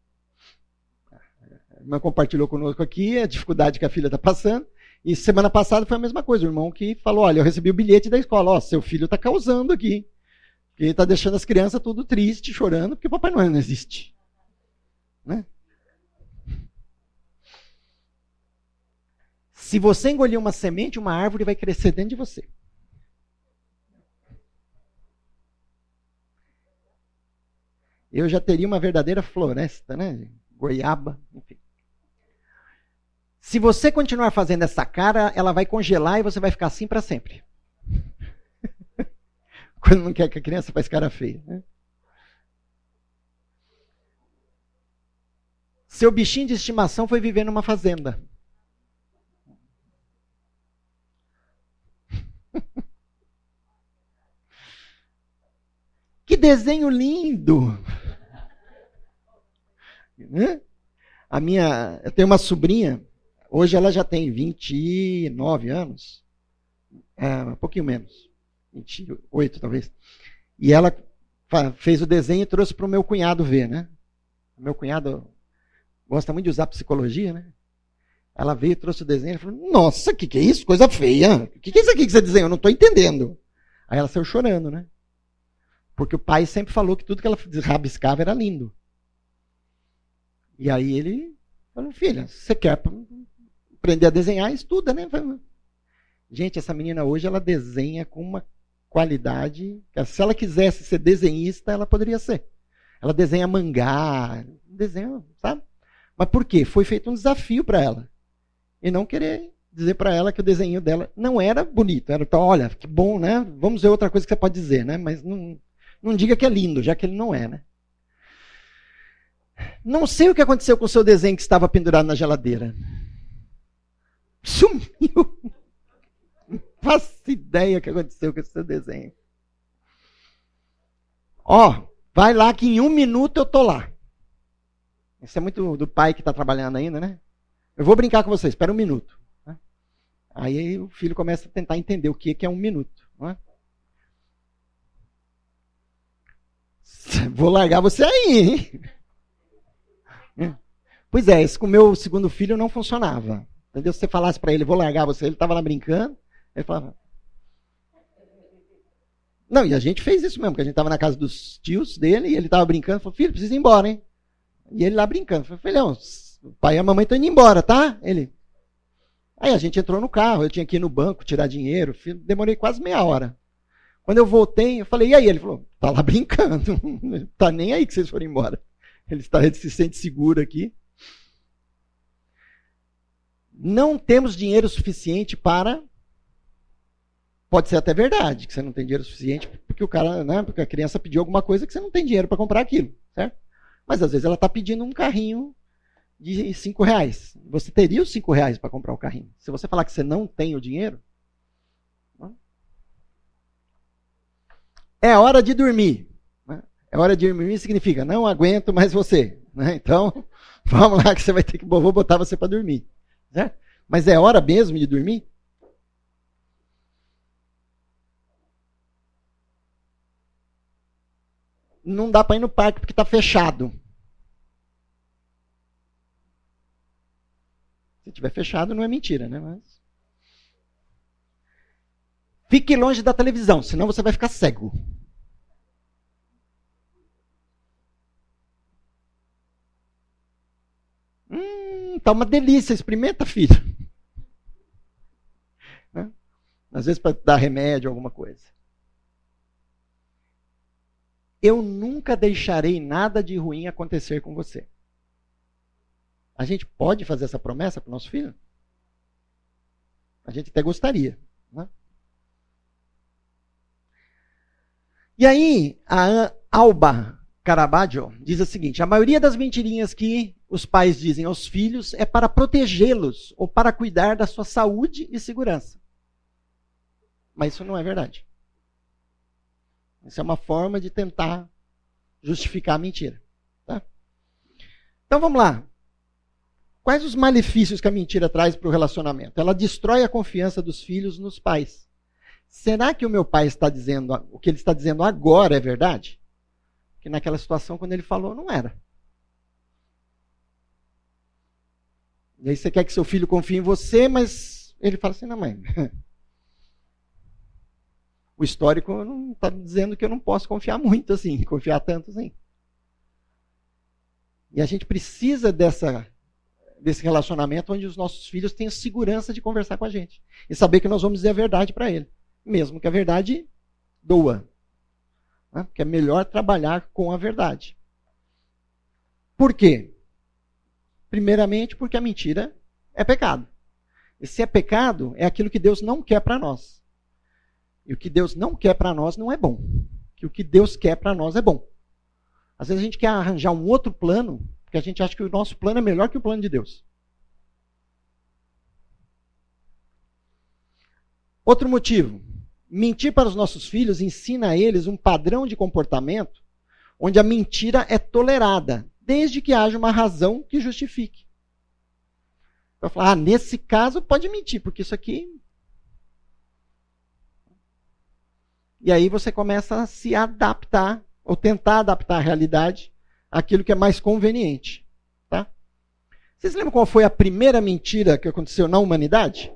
A irmã compartilhou conosco aqui a dificuldade que a filha está passando. E semana passada foi a mesma coisa. O irmão que falou: Olha, eu recebi o bilhete da escola. Ó, seu filho está causando aqui. Que está deixando as crianças tudo triste, chorando, porque Papai Noel não existe. Né? Se você engolir uma semente, uma árvore vai crescer dentro de você. eu já teria uma verdadeira floresta, né? Goiaba, enfim. Se você continuar fazendo essa cara, ela vai congelar e você vai ficar assim para sempre. Quando não quer que a criança faz cara feia. Né? Seu bichinho de estimação foi viver numa fazenda. que desenho lindo! Né? A minha, eu tenho uma sobrinha, hoje ela já tem 29 anos, é, um pouquinho menos, 28 talvez. E ela fez o desenho e trouxe para o meu cunhado ver, né? O meu cunhado gosta muito de usar psicologia, né? Ela veio e trouxe o desenho e falou: Nossa, o que, que é isso? Coisa feia. O que, que é isso aqui que você desenhou? Eu não estou entendendo. Aí ela saiu chorando, né? Porque o pai sempre falou que tudo que ela rabiscava era lindo. E aí ele falou, filha, você quer aprender a desenhar, estuda, né? Gente, essa menina hoje ela desenha com uma qualidade. Se ela quisesse ser desenhista, ela poderia ser. Ela desenha mangá, desenha, sabe? Mas por quê? Foi feito um desafio para ela. E não querer dizer para ela que o desenho dela não era bonito. Era, então, olha, que bom, né? Vamos ver outra coisa que você pode dizer, né? Mas não, não diga que é lindo, já que ele não é, né? Não sei o que aconteceu com o seu desenho que estava pendurado na geladeira. Sumiu. Faço ideia que aconteceu com esse desenho. Ó, vai lá que em um minuto eu tô lá. Isso é muito do pai que está trabalhando ainda, né? Eu vou brincar com vocês, espera um minuto. Né? Aí o filho começa a tentar entender o que é um minuto. Não é? Vou largar você aí, hein? Pois é, isso com o meu segundo filho não funcionava. Entendeu? Se você falasse para ele, vou largar você, ele estava lá brincando, ele falava. Não, e a gente fez isso mesmo, porque a gente estava na casa dos tios dele e ele estava brincando, falou, filho, precisa ir embora, hein? E ele lá brincando. Falei, filhão, o pai e a mamãe estão indo embora, tá? Ele. Aí a gente entrou no carro, eu tinha que ir no banco tirar dinheiro, filho, demorei quase meia hora. Quando eu voltei, eu falei, e aí? Ele falou, tá lá brincando, tá nem aí que vocês foram embora. Ele, está, ele se sente seguro aqui não temos dinheiro suficiente para. Pode ser até verdade que você não tem dinheiro suficiente porque o cara, né, porque a criança pediu alguma coisa que você não tem dinheiro para comprar aquilo, certo? Mas às vezes ela está pedindo um carrinho de 5 reais. Você teria os 5 reais para comprar o carrinho. Se você falar que você não tem o dinheiro. É hora de dormir. Né? É hora de dormir significa não aguento mais você. Né? Então, vamos lá que você vai ter que. Vou botar você para dormir. Certo? Mas é hora mesmo de dormir? Não dá para ir no parque porque está fechado. Se tiver fechado, não é mentira, né? Mas... Fique longe da televisão, senão você vai ficar cego. Hum, tá uma delícia, experimenta, filho. Né? Às vezes para dar remédio, alguma coisa. Eu nunca deixarei nada de ruim acontecer com você. A gente pode fazer essa promessa para o nosso filho? A gente até gostaria. Né? E aí, a Alba Caravaggio diz o seguinte: a maioria das mentirinhas que os pais dizem aos filhos é para protegê-los ou para cuidar da sua saúde e segurança. Mas isso não é verdade. Isso é uma forma de tentar justificar a mentira. Tá? Então vamos lá. Quais os malefícios que a mentira traz para o relacionamento? Ela destrói a confiança dos filhos nos pais. Será que o meu pai está dizendo, o que ele está dizendo agora é verdade? Que naquela situação, quando ele falou, não era. E aí você quer que seu filho confie em você, mas ele fala assim: não, mãe. Histórico não está dizendo que eu não posso confiar muito assim, confiar tanto assim. E a gente precisa dessa desse relacionamento onde os nossos filhos tenham segurança de conversar com a gente. E saber que nós vamos dizer a verdade para ele. Mesmo que a verdade doa. Né? Porque é melhor trabalhar com a verdade. Por quê? Primeiramente, porque a mentira é pecado. E se é pecado, é aquilo que Deus não quer para nós. E o que Deus não quer para nós não é bom. Que o que Deus quer para nós é bom. Às vezes a gente quer arranjar um outro plano porque a gente acha que o nosso plano é melhor que o plano de Deus. Outro motivo: mentir para os nossos filhos ensina a eles um padrão de comportamento onde a mentira é tolerada, desde que haja uma razão que justifique. Vai falar, ah, nesse caso pode mentir, porque isso aqui. E aí você começa a se adaptar, ou tentar adaptar a realidade aquilo que é mais conveniente. Tá? Vocês lembram qual foi a primeira mentira que aconteceu na humanidade?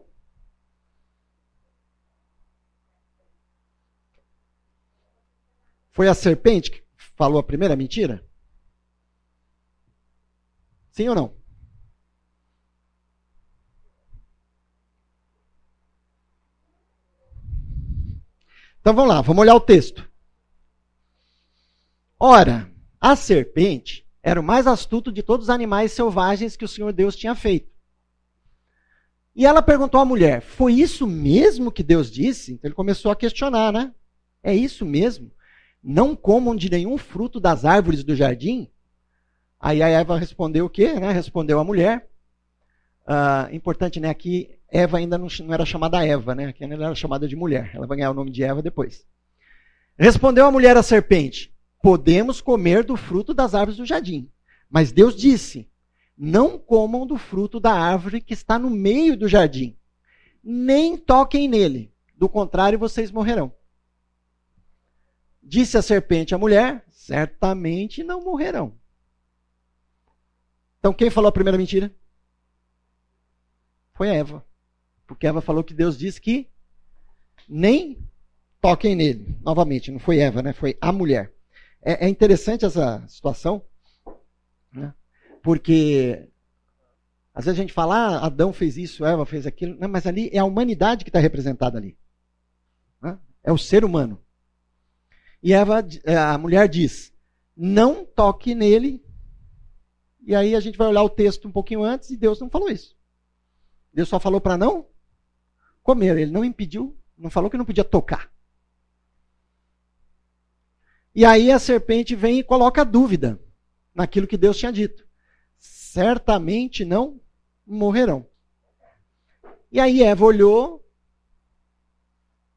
Foi a serpente que falou a primeira mentira? Sim ou não? Então vamos lá, vamos olhar o texto. Ora, a serpente era o mais astuto de todos os animais selvagens que o Senhor Deus tinha feito. E ela perguntou à mulher: Foi isso mesmo que Deus disse? Então ele começou a questionar, né? É isso mesmo? Não comam de nenhum fruto das árvores do jardim? Aí a Eva respondeu o quê? Né? Respondeu a mulher. Uh, importante, né? Aqui Eva ainda não, não, era chamada Eva, né? Aqui ela era chamada de mulher. Ela vai ganhar o nome de Eva depois. Respondeu a mulher à serpente: podemos comer do fruto das árvores do jardim. Mas Deus disse: não comam do fruto da árvore que está no meio do jardim, nem toquem nele, do contrário vocês morrerão. Disse a serpente à mulher: certamente não morrerão. Então quem falou a primeira mentira? Foi Eva. Porque Eva falou que Deus disse que nem toquem nele. Novamente, não foi Eva, né? Foi a mulher. É, é interessante essa situação, né? porque às vezes a gente fala, ah, Adão fez isso, Eva fez aquilo, não, mas ali é a humanidade que está representada ali. Né? É o ser humano. E Eva, é, a mulher diz, não toque nele. E aí a gente vai olhar o texto um pouquinho antes e Deus não falou isso. Deus só falou para não comer. Ele não impediu, não falou que não podia tocar. E aí a serpente vem e coloca dúvida naquilo que Deus tinha dito. certamente não morrerão. E aí Eva olhou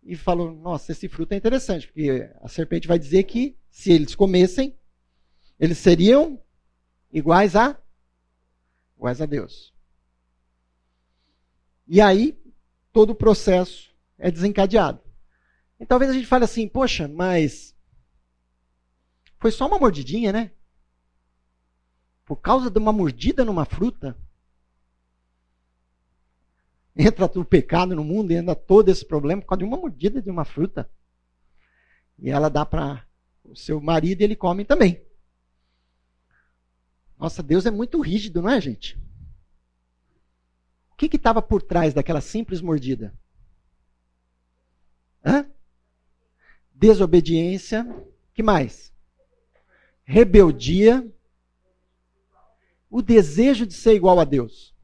e falou: Nossa, esse fruto é interessante, porque a serpente vai dizer que se eles comessem, eles seriam iguais a iguais a Deus. E aí todo o processo é desencadeado. E talvez a gente fale assim: Poxa, mas foi só uma mordidinha, né? Por causa de uma mordida numa fruta, entra o pecado no mundo e entra todo esse problema por causa de uma mordida de uma fruta. E ela dá para o seu marido e ele come também. Nossa, Deus é muito rígido, não é, gente? Que estava por trás daquela simples mordida? Hã? Desobediência. que mais? Rebeldia. O desejo de ser igual a Deus.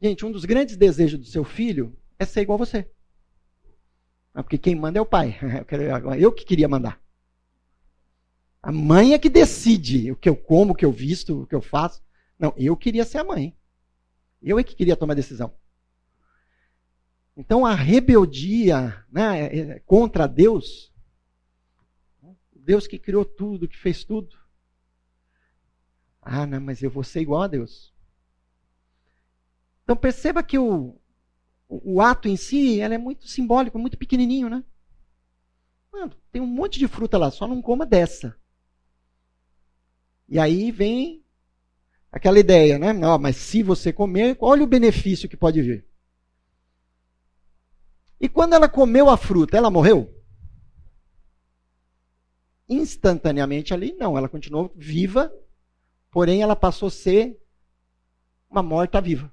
Gente, um dos grandes desejos do seu filho é ser igual a você. Porque quem manda é o pai. Eu que queria mandar. A mãe é que decide o que eu como, o que eu visto, o que eu faço. Não, eu queria ser a mãe. Eu é que queria tomar a decisão. Então a rebeldia né, é, é, contra Deus, Deus que criou tudo, que fez tudo. Ah, não, mas eu vou ser igual a Deus. Então perceba que o, o, ato em si é muito simbólico, muito pequenininho, né? Mano, tem um monte de fruta lá, só não coma dessa. E aí vem aquela ideia, né? Não, mas se você comer, olha o benefício que pode vir. E quando ela comeu a fruta, ela morreu? Instantaneamente ali, não. Ela continuou viva, porém ela passou a ser uma morta-viva.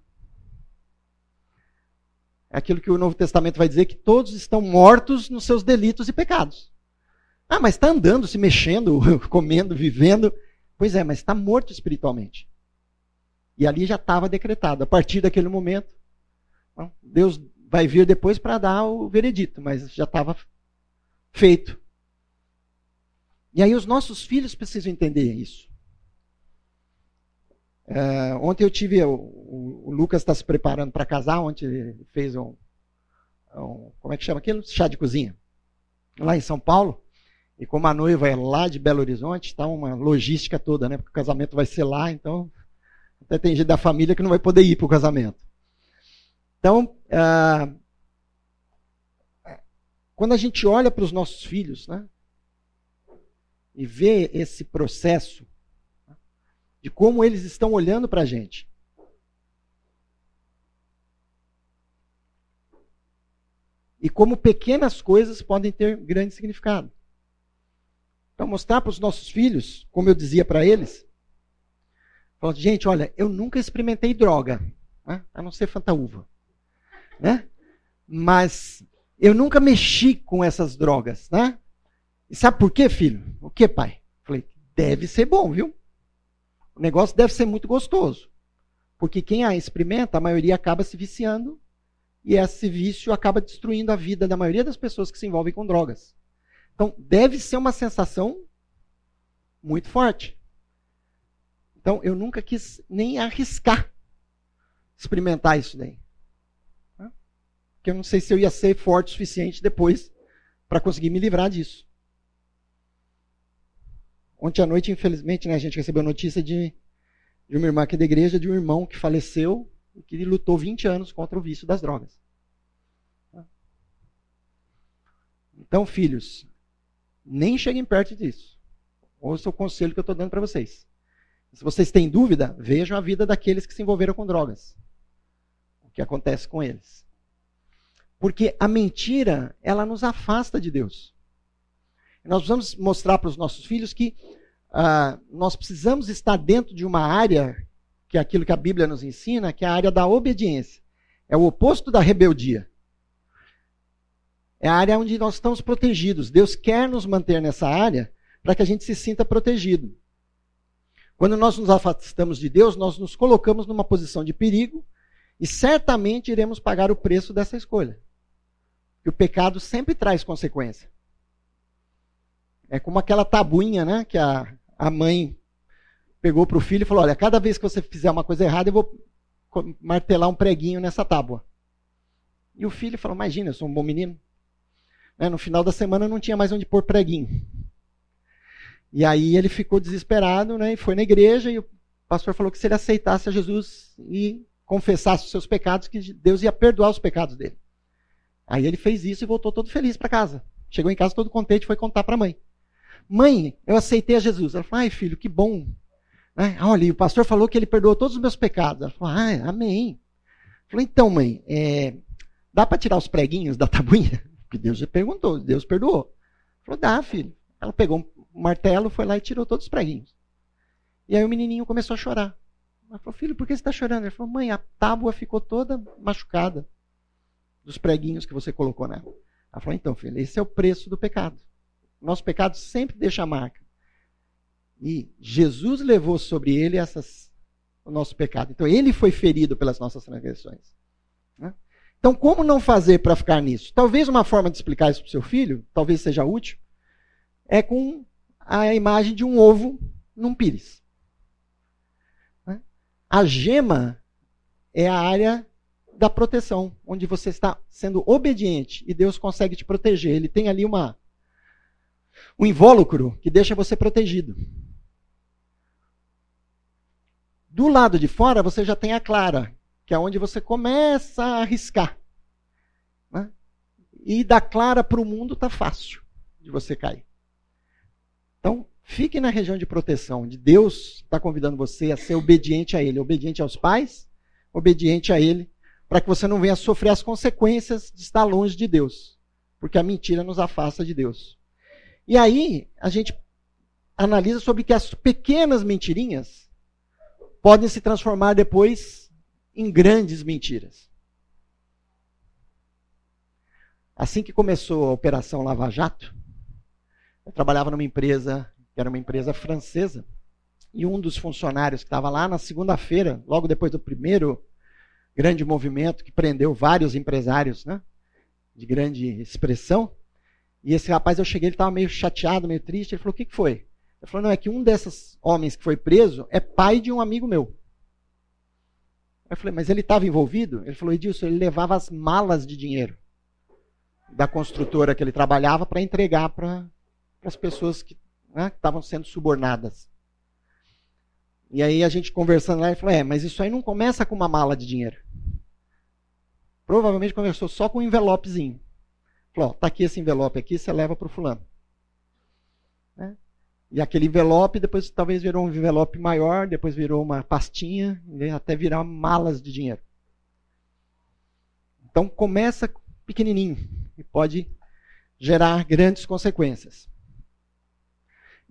É aquilo que o Novo Testamento vai dizer que todos estão mortos nos seus delitos e pecados. Ah, mas está andando, se mexendo, comendo, vivendo. Pois é, mas está morto espiritualmente. E ali já estava decretado. A partir daquele momento, Deus vai vir depois para dar o veredito, mas já estava feito. E aí os nossos filhos precisam entender isso. É, ontem eu tive, o, o, Lucas está se preparando para casar, ontem ele fez um, um, como é que chama aquilo? Chá de cozinha, lá em São Paulo. E como a noiva é lá de Belo Horizonte, está uma logística toda, né? Porque o casamento vai ser lá, então até tem gente da família que não vai poder ir para o casamento. Então, é, quando a gente olha para os nossos filhos, né? E vê esse processo de como eles estão olhando para a gente. E como pequenas coisas podem ter grande significado. Então, mostrar para os nossos filhos, como eu dizia para eles, gente, olha, eu nunca experimentei droga, né? a não ser fantaúva. Né? Mas eu nunca mexi com essas drogas. Né? E sabe por quê, filho? O que, pai? Falei, deve ser bom, viu? O negócio deve ser muito gostoso. Porque quem a experimenta, a maioria acaba se viciando e esse vício acaba destruindo a vida da maioria das pessoas que se envolvem com drogas. Então, deve ser uma sensação muito forte. Então, eu nunca quis nem arriscar experimentar isso daí. Porque eu não sei se eu ia ser forte o suficiente depois para conseguir me livrar disso. Ontem à noite, infelizmente, né, a gente recebeu notícia de, de uma irmã aqui da igreja, de um irmão que faleceu e que lutou 20 anos contra o vício das drogas. Então, filhos, nem cheguem perto disso. Ouça o conselho que eu estou dando para vocês. Se vocês têm dúvida, vejam a vida daqueles que se envolveram com drogas. O que acontece com eles. Porque a mentira, ela nos afasta de Deus. Nós precisamos mostrar para os nossos filhos que uh, nós precisamos estar dentro de uma área, que é aquilo que a Bíblia nos ensina, que é a área da obediência. É o oposto da rebeldia. É a área onde nós estamos protegidos. Deus quer nos manter nessa área para que a gente se sinta protegido. Quando nós nos afastamos de Deus, nós nos colocamos numa posição de perigo e certamente iremos pagar o preço dessa escolha. O pecado sempre traz consequência. É como aquela tabuinha, né? Que a, a mãe pegou para o filho e falou: Olha, cada vez que você fizer uma coisa errada, eu vou martelar um preguinho nessa tábua. E o filho falou: Imagina, eu sou um bom menino. Né? No final da semana não tinha mais onde pôr preguinho. E aí ele ficou desesperado né? e foi na igreja e o pastor falou que se ele aceitasse a Jesus e confessasse os seus pecados, que Deus ia perdoar os pecados dele. Aí ele fez isso e voltou todo feliz para casa. Chegou em casa todo contente e foi contar para a mãe. Mãe, eu aceitei a Jesus. Ela falou, ai filho, que bom. Né? Olha, o pastor falou que ele perdoou todos os meus pecados. Ela falou, ah, amém. Falou, então mãe, é, dá para tirar os preguinhos da tabuinha? Porque Deus já perguntou, Deus perdoou. Falou, dá, filho. Ela pegou um martelo, foi lá e tirou todos os preguinhos. E aí o menininho começou a chorar. Ela falou, filho, por que você está chorando? Ele falou, mãe, a tábua ficou toda machucada dos preguinhos que você colocou nela. Ela falou, então, filho, esse é o preço do pecado. Nosso pecado sempre deixa marca. E Jesus levou sobre ele essas, o nosso pecado. Então, ele foi ferido pelas nossas transgressões. Né? Então, como não fazer para ficar nisso? Talvez uma forma de explicar isso para o seu filho, talvez seja útil, é com a imagem de um ovo num pires. Né? A gema é a área da proteção, onde você está sendo obediente e Deus consegue te proteger. Ele tem ali uma um invólucro que deixa você protegido. Do lado de fora você já tem a clara, que é onde você começa a arriscar. Né? E da clara para o mundo está fácil de você cair. Então, fique na região de proteção, de Deus está convidando você a ser obediente a Ele, obediente aos pais, obediente a Ele, para que você não venha sofrer as consequências de estar longe de Deus, porque a mentira nos afasta de Deus. E aí, a gente analisa sobre que as pequenas mentirinhas podem se transformar depois em grandes mentiras. Assim que começou a Operação Lava Jato, eu trabalhava numa empresa, que era uma empresa francesa, e um dos funcionários que estava lá na segunda-feira, logo depois do primeiro grande movimento que prendeu vários empresários né, de grande expressão, e esse rapaz, eu cheguei, ele estava meio chateado, meio triste, ele falou, o que, que foi? Ele falou, não, é que um desses homens que foi preso é pai de um amigo meu. Eu falei, mas ele estava envolvido? Ele falou, Edilson, ele levava as malas de dinheiro da construtora que ele trabalhava para entregar para as pessoas que né, estavam sendo subornadas. E aí a gente conversando lá, ele falou, é, mas isso aí não começa com uma mala de dinheiro. Provavelmente conversou só com um envelopezinho. Falou, tá aqui esse envelope aqui, você leva para o fulano. Né? E aquele envelope depois talvez virou um envelope maior, depois virou uma pastinha, até virar malas de dinheiro. Então começa pequenininho e pode gerar grandes consequências.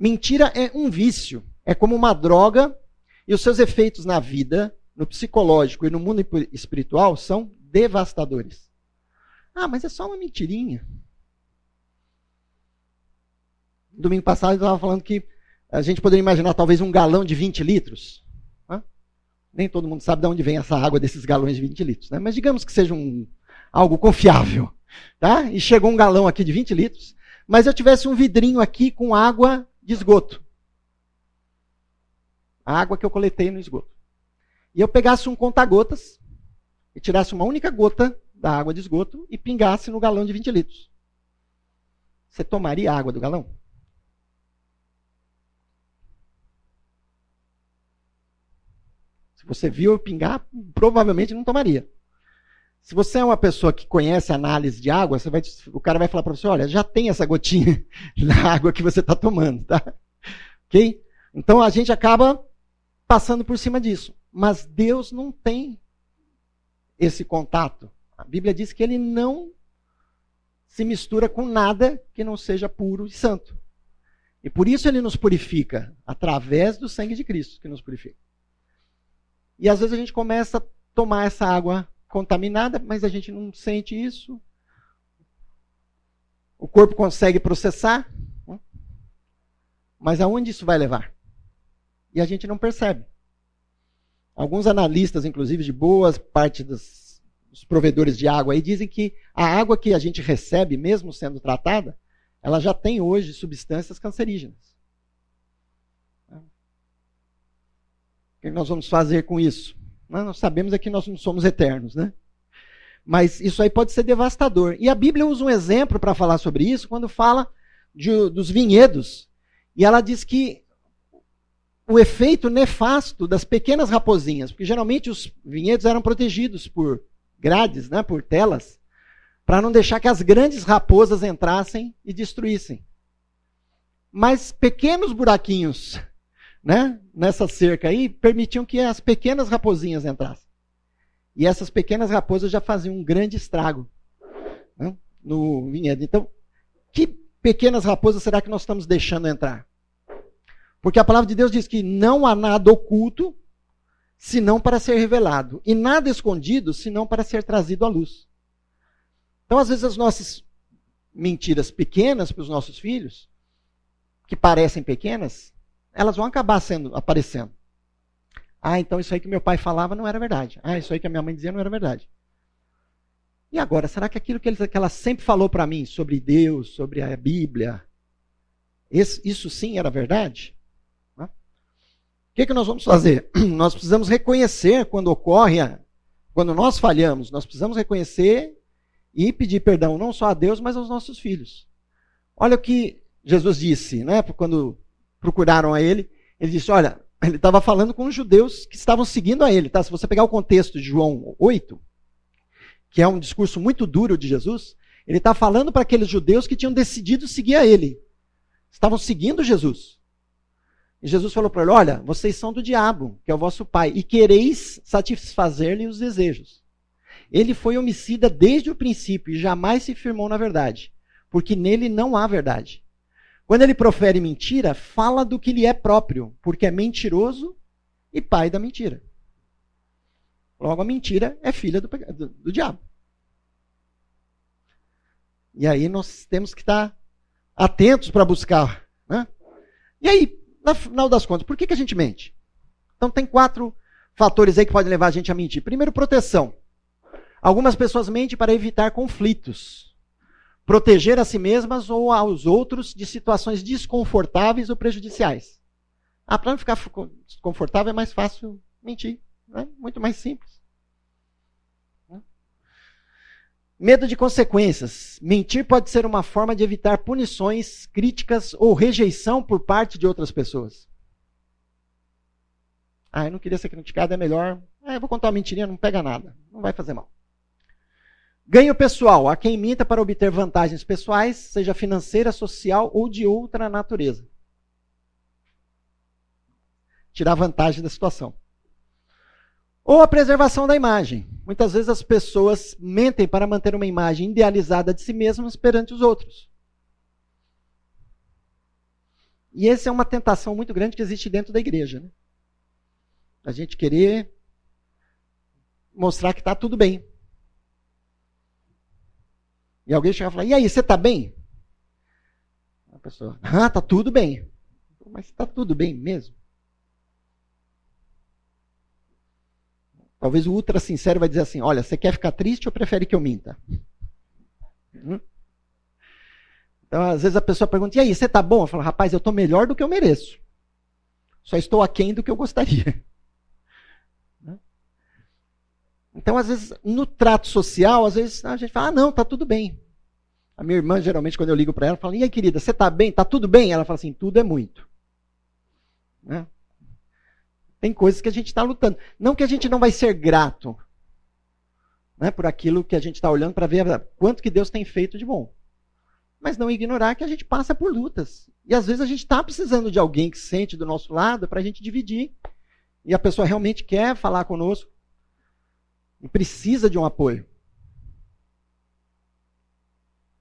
Mentira é um vício, é como uma droga e os seus efeitos na vida, no psicológico e no mundo espiritual são devastadores. Ah, mas é só uma mentirinha. Domingo passado eu estava falando que a gente poderia imaginar talvez um galão de 20 litros. Nem todo mundo sabe de onde vem essa água desses galões de 20 litros. Né? Mas digamos que seja um, algo confiável. Tá? E chegou um galão aqui de 20 litros, mas eu tivesse um vidrinho aqui com água de esgoto. A água que eu coletei no esgoto. E eu pegasse um conta-gotas e tirasse uma única gota da água de esgoto e pingasse no galão de 20 litros. Você tomaria a água do galão? Se você viu eu pingar, provavelmente não tomaria. Se você é uma pessoa que conhece análise de água, vai, o cara vai falar para você: olha, já tem essa gotinha na água que você está tomando, tá? Ok? Então a gente acaba passando por cima disso. Mas Deus não tem esse contato a Bíblia diz que ele não se mistura com nada que não seja puro e santo. E por isso ele nos purifica, através do sangue de Cristo que nos purifica. E às vezes a gente começa a tomar essa água contaminada, mas a gente não sente isso. O corpo consegue processar, né? mas aonde isso vai levar? E a gente não percebe. Alguns analistas, inclusive de boas parte das os provedores de água aí dizem que a água que a gente recebe, mesmo sendo tratada, ela já tem hoje substâncias cancerígenas. que nós vamos fazer com isso? Nós sabemos é que nós não somos eternos, né? Mas isso aí pode ser devastador. E a Bíblia usa um exemplo para falar sobre isso quando fala de, dos vinhedos. E ela diz que o efeito nefasto das pequenas raposinhas, porque geralmente os vinhedos eram protegidos por grades, né, por telas, para não deixar que as grandes raposas entrassem e destruíssem. Mas pequenos buraquinhos né, nessa cerca aí permitiam que as pequenas raposinhas entrassem. E essas pequenas raposas já faziam um grande estrago né, no vinhedo. Então, que pequenas raposas será que nós estamos deixando entrar? Porque a palavra de Deus diz que não há nada oculto senão para ser revelado, e nada escondido senão para ser trazido à luz. Então, às vezes, as nossas mentiras pequenas para os nossos filhos, que parecem pequenas, elas vão acabar sendo aparecendo. Ah, então isso aí que meu pai falava não era verdade. Ah, isso aí que a minha mãe dizia não era verdade. E agora, será que aquilo que, ela sempre falou para mim sobre Deus, sobre a Bíblia, isso sim era verdade? O que, que nós vamos fazer? Nós precisamos reconhecer quando ocorre, quando nós falhamos, nós precisamos reconhecer e pedir perdão não só a Deus, mas aos nossos filhos. Olha o que Jesus disse, né? Quando procuraram a ele, ele disse: Olha, ele estava falando com os judeus que estavam seguindo a ele. Tá? Se você pegar o contexto de João 8, que é um discurso muito duro de Jesus, ele está falando para aqueles judeus que tinham decidido seguir a ele. Estavam seguindo Jesus. E Jesus falou para ele: Olha, vocês são do diabo, que é o vosso pai, e quereis satisfazer-lhe os desejos. Ele foi homicida desde o princípio e jamais se firmou na verdade, porque nele não há verdade. Quando ele profere mentira, fala do que lhe é próprio, porque é mentiroso e pai da mentira. Logo, a mentira é filha do, do, do diabo. E aí nós temos que estar atentos para buscar. Né? E aí, no final das contas, por que, que a gente mente? Então tem quatro fatores aí que podem levar a gente a mentir. Primeiro, proteção. Algumas pessoas mentem para evitar conflitos proteger a si mesmas ou aos outros de situações desconfortáveis ou prejudiciais. Ah, para não ficar desconfortável é mais fácil mentir. Né? Muito mais simples. Né? Medo de consequências. Mentir pode ser uma forma de evitar punições, críticas ou rejeição por parte de outras pessoas. Ah, eu não queria ser criticado, é melhor. Ah, eu vou contar uma mentirinha, não pega nada. Não vai fazer mal. Ganho pessoal, a quem minta para obter vantagens pessoais, seja financeira, social ou de outra natureza. Tirar vantagem da situação. Ou a preservação da imagem. Muitas vezes as pessoas mentem para manter uma imagem idealizada de si mesmas perante os outros. E essa é uma tentação muito grande que existe dentro da igreja. Né? A gente querer mostrar que está tudo bem. E alguém chega e fala: E aí, você está bem? A pessoa: Ah, está tudo bem. Mas está tudo bem mesmo? Talvez o ultra sincero vai dizer assim: Olha, você quer ficar triste ou prefere que eu minta? Hum? Então, às vezes a pessoa pergunta: E aí, você está bom? Eu falo: Rapaz, eu estou melhor do que eu mereço. Só estou aquém do que eu gostaria. Então, às vezes, no trato social, às vezes a gente fala, ah, não, tá tudo bem. A minha irmã, geralmente, quando eu ligo para ela, fala, e aí, querida, você tá bem? Tá tudo bem? Ela fala assim, tudo é muito. Né? Tem coisas que a gente está lutando. Não que a gente não vai ser grato né, por aquilo que a gente está olhando para ver quanto que Deus tem feito de bom. Mas não ignorar que a gente passa por lutas. E às vezes a gente está precisando de alguém que sente do nosso lado para a gente dividir. E a pessoa realmente quer falar conosco e precisa de um apoio.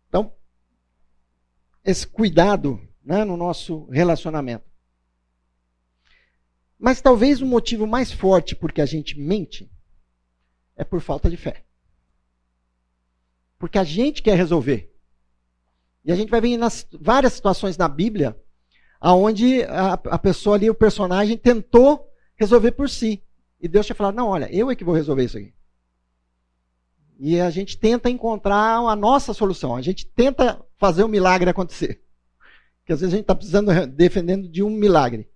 Então, esse cuidado né, no nosso relacionamento. Mas talvez o motivo mais forte porque a gente mente é por falta de fé. Porque a gente quer resolver. E a gente vai ver nas várias situações na Bíblia aonde a, a pessoa ali, o personagem, tentou resolver por si. E Deus tinha falado: não, olha, eu é que vou resolver isso aqui. E a gente tenta encontrar a nossa solução. A gente tenta fazer o milagre acontecer. Porque às vezes a gente está precisando, defendendo de um milagre.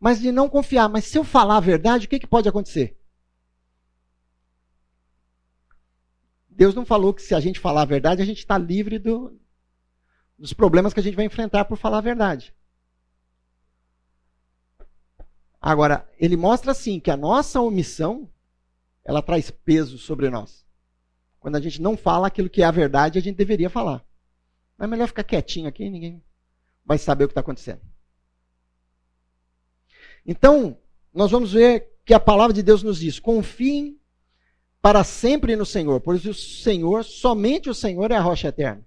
mas de não confiar. Mas se eu falar a verdade, o que, que pode acontecer? Deus não falou que se a gente falar a verdade, a gente está livre do, dos problemas que a gente vai enfrentar por falar a verdade. Agora, ele mostra assim que a nossa omissão, ela traz peso sobre nós. Quando a gente não fala aquilo que é a verdade, a gente deveria falar. Mas é melhor ficar quietinho aqui, ninguém vai saber o que está acontecendo. Então, nós vamos ver que a palavra de Deus nos diz: confiem para sempre no Senhor, pois o Senhor, somente o Senhor é a rocha eterna.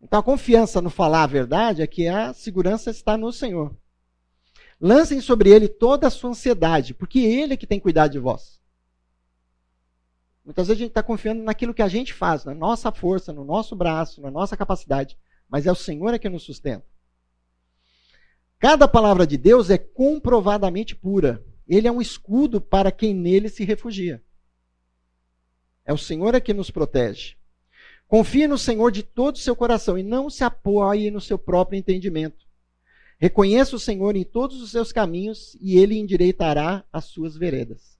Então a confiança no falar a verdade é que a segurança está no Senhor. Lancem sobre ele toda a sua ansiedade, porque ele é que tem cuidado de vós. Muitas vezes a gente está confiando naquilo que a gente faz, na nossa força, no nosso braço, na nossa capacidade, mas é o Senhor é que nos sustenta. Cada palavra de Deus é comprovadamente pura. Ele é um escudo para quem nele se refugia. É o Senhor é que nos protege. Confie no Senhor de todo o seu coração e não se apoie no seu próprio entendimento. Reconheça o Senhor em todos os seus caminhos e ele endireitará as suas veredas.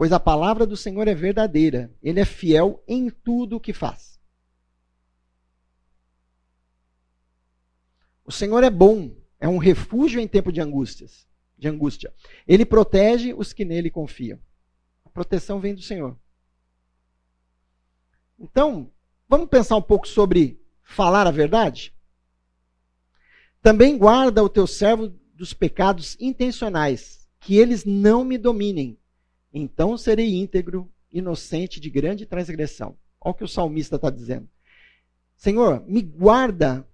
Pois a palavra do Senhor é verdadeira, ele é fiel em tudo o que faz. O Senhor é bom, é um refúgio em tempo de angústias, de angústia. Ele protege os que nele confiam. A proteção vem do Senhor. Então, vamos pensar um pouco sobre falar a verdade? Também guarda o teu servo dos pecados intencionais, que eles não me dominem. Então serei íntegro, inocente de grande transgressão. Olha o que o salmista está dizendo. Senhor, me guarda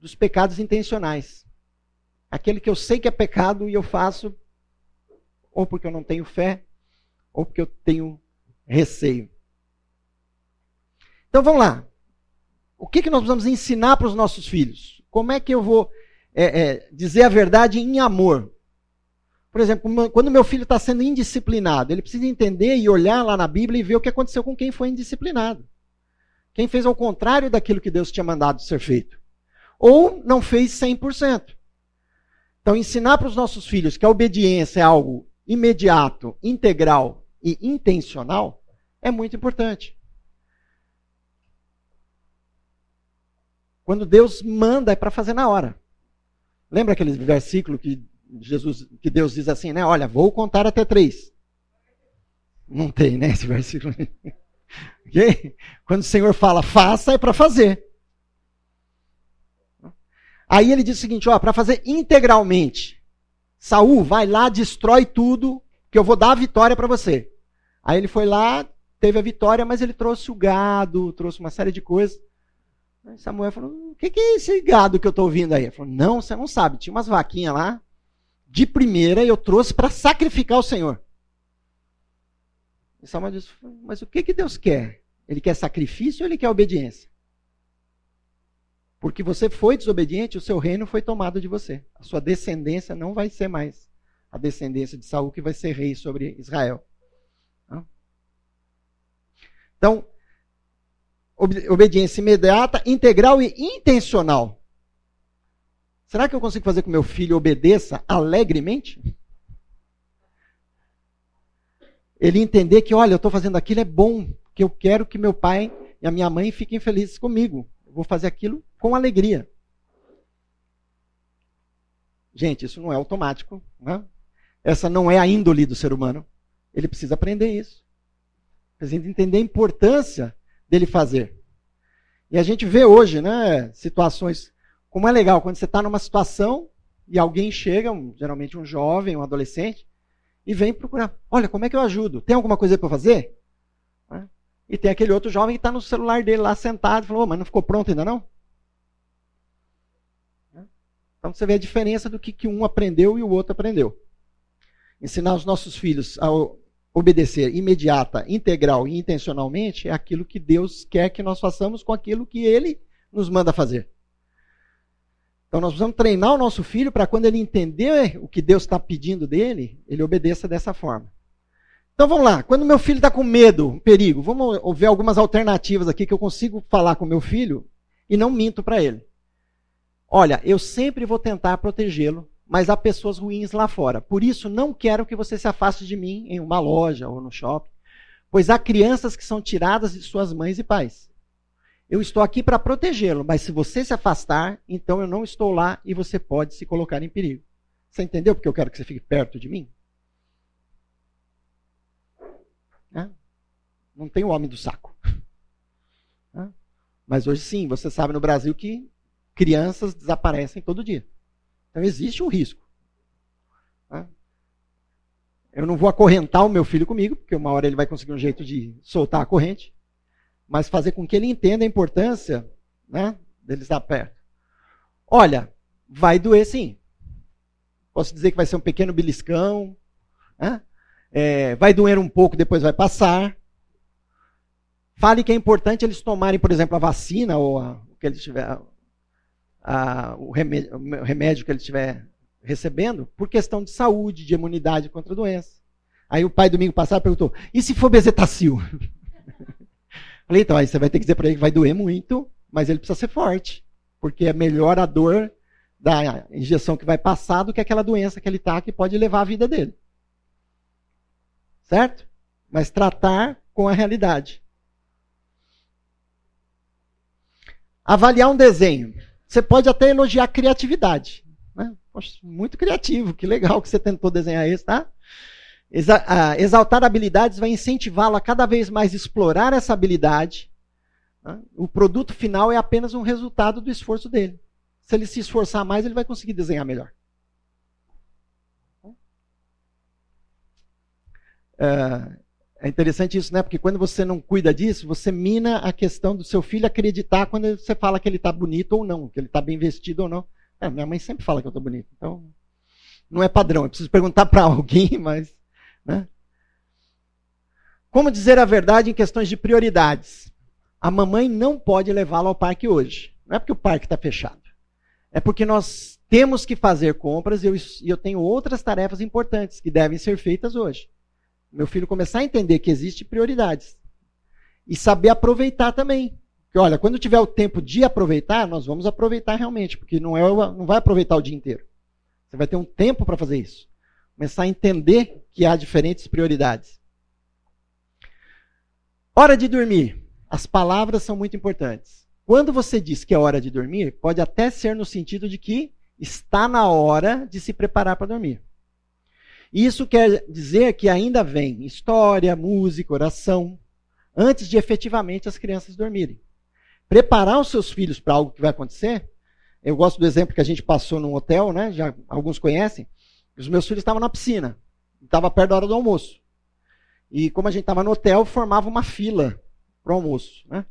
dos pecados intencionais. Aquele que eu sei que é pecado e eu faço, ou porque eu não tenho fé, ou porque eu tenho receio. Então vamos lá. O que, que nós vamos ensinar para os nossos filhos? Como é que eu vou é, é, dizer a verdade em amor? Por exemplo, quando meu filho está sendo indisciplinado, ele precisa entender e olhar lá na Bíblia e ver o que aconteceu com quem foi indisciplinado. Quem fez ao contrário daquilo que Deus tinha mandado ser feito. Ou não fez 100%. Então, ensinar para os nossos filhos que a obediência é algo imediato, integral e intencional é muito importante. Quando Deus manda é para fazer na hora. Lembra aquele versículo que Jesus, que Deus diz assim, né? Olha, vou contar até três. Não tem, né, esse versículo. okay? Quando o Senhor fala faça, é para fazer. Aí ele diz o seguinte, ó, para fazer integralmente. Saul, vai lá, destrói tudo, que eu vou dar a vitória para você. Aí ele foi lá, teve a vitória, mas ele trouxe o gado, trouxe uma série de coisas. Aí Samuel falou: O que, que é esse gado que eu estou ouvindo aí? Ele falou: Não, você não sabe. Tinha umas vaquinhas lá, de primeira, eu trouxe para sacrificar o Senhor. E Samuel disse: Mas o que, que Deus quer? Ele quer sacrifício ou ele quer obediência? Porque você foi desobediente, o seu reino foi tomado de você. A sua descendência não vai ser mais a descendência de Saul que vai ser rei sobre Israel. Então, obediência imediata, integral e intencional. Será que eu consigo fazer com que meu filho obedeça alegremente? Ele entender que, olha, eu estou fazendo aquilo é bom, que eu quero que meu pai e a minha mãe fiquem felizes comigo. Eu vou fazer aquilo com alegria. Gente, isso não é automático. Né? Essa não é a índole do ser humano. Ele precisa aprender isso. Precisa entender a importância dele fazer. E a gente vê hoje, né, situações como é legal quando você está numa situação e alguém chega, um, geralmente um jovem, um adolescente, e vem procurar. Olha, como é que eu ajudo? Tem alguma coisa para fazer? Né? E tem aquele outro jovem que está no celular dele lá sentado e falou, oh, mas não ficou pronto ainda não? Então você vê a diferença do que, que um aprendeu e o outro aprendeu. Ensinar os nossos filhos a obedecer imediata, integral e intencionalmente é aquilo que Deus quer que nós façamos com aquilo que Ele nos manda fazer. Então nós precisamos treinar o nosso filho para quando ele entender o que Deus está pedindo dele, ele obedeça dessa forma. Então vamos lá, quando meu filho está com medo, perigo, vamos ver algumas alternativas aqui que eu consigo falar com meu filho e não minto para ele. Olha, eu sempre vou tentar protegê-lo, mas há pessoas ruins lá fora. Por isso, não quero que você se afaste de mim em uma loja ou no shopping, pois há crianças que são tiradas de suas mães e pais. Eu estou aqui para protegê-lo, mas se você se afastar, então eu não estou lá e você pode se colocar em perigo. Você entendeu porque eu quero que você fique perto de mim? Não tem o homem do saco. Mas hoje sim, você sabe no Brasil que crianças desaparecem todo dia. Então existe um risco. Eu não vou acorrentar o meu filho comigo, porque uma hora ele vai conseguir um jeito de soltar a corrente, mas fazer com que ele entenda a importância né, dele estar perto. Olha, vai doer sim. Posso dizer que vai ser um pequeno beliscão. Né? É, vai doer um pouco, depois vai passar. Fale que é importante eles tomarem, por exemplo, a vacina ou a, o que eles tiver, a, o, remédio, o remédio que ele estiver recebendo, por questão de saúde, de imunidade contra a doença. Aí o pai domingo passado perguntou: e se for bezetacil? Falei, então, aí você vai ter que dizer para ele que vai doer muito, mas ele precisa ser forte, porque é melhor a dor da injeção que vai passar do que aquela doença que ele está que pode levar a vida dele. Certo? Mas tratar com a realidade. Avaliar um desenho. Você pode até elogiar a criatividade. Né? Poxa, muito criativo, que legal que você tentou desenhar isso, tá? Exaltar habilidades vai incentivá-lo a cada vez mais explorar essa habilidade. Né? O produto final é apenas um resultado do esforço dele. Se ele se esforçar mais, ele vai conseguir desenhar melhor. Uh, é interessante isso, né? Porque quando você não cuida disso, você mina a questão do seu filho acreditar quando você fala que ele está bonito ou não, que ele está bem vestido ou não. É, minha mãe sempre fala que eu estou bonito. Então, não é padrão. Eu preciso perguntar para alguém, mas. Né? Como dizer a verdade em questões de prioridades? A mamãe não pode levá-lo ao parque hoje. Não é porque o parque está fechado. É porque nós temos que fazer compras e eu, eu tenho outras tarefas importantes que devem ser feitas hoje. Meu filho começar a entender que existem prioridades. E saber aproveitar também. Porque, olha, quando tiver o tempo de aproveitar, nós vamos aproveitar realmente, porque não, é, não vai aproveitar o dia inteiro. Você vai ter um tempo para fazer isso. Começar a entender que há diferentes prioridades. Hora de dormir. As palavras são muito importantes. Quando você diz que é hora de dormir, pode até ser no sentido de que está na hora de se preparar para dormir. Isso quer dizer que ainda vem história, música, oração, antes de efetivamente as crianças dormirem. Preparar os seus filhos para algo que vai acontecer. Eu gosto do exemplo que a gente passou num hotel, né? Já alguns conhecem. Os meus filhos estavam na piscina, estava perto da hora do almoço. E como a gente estava no hotel, formava uma fila para o almoço, né?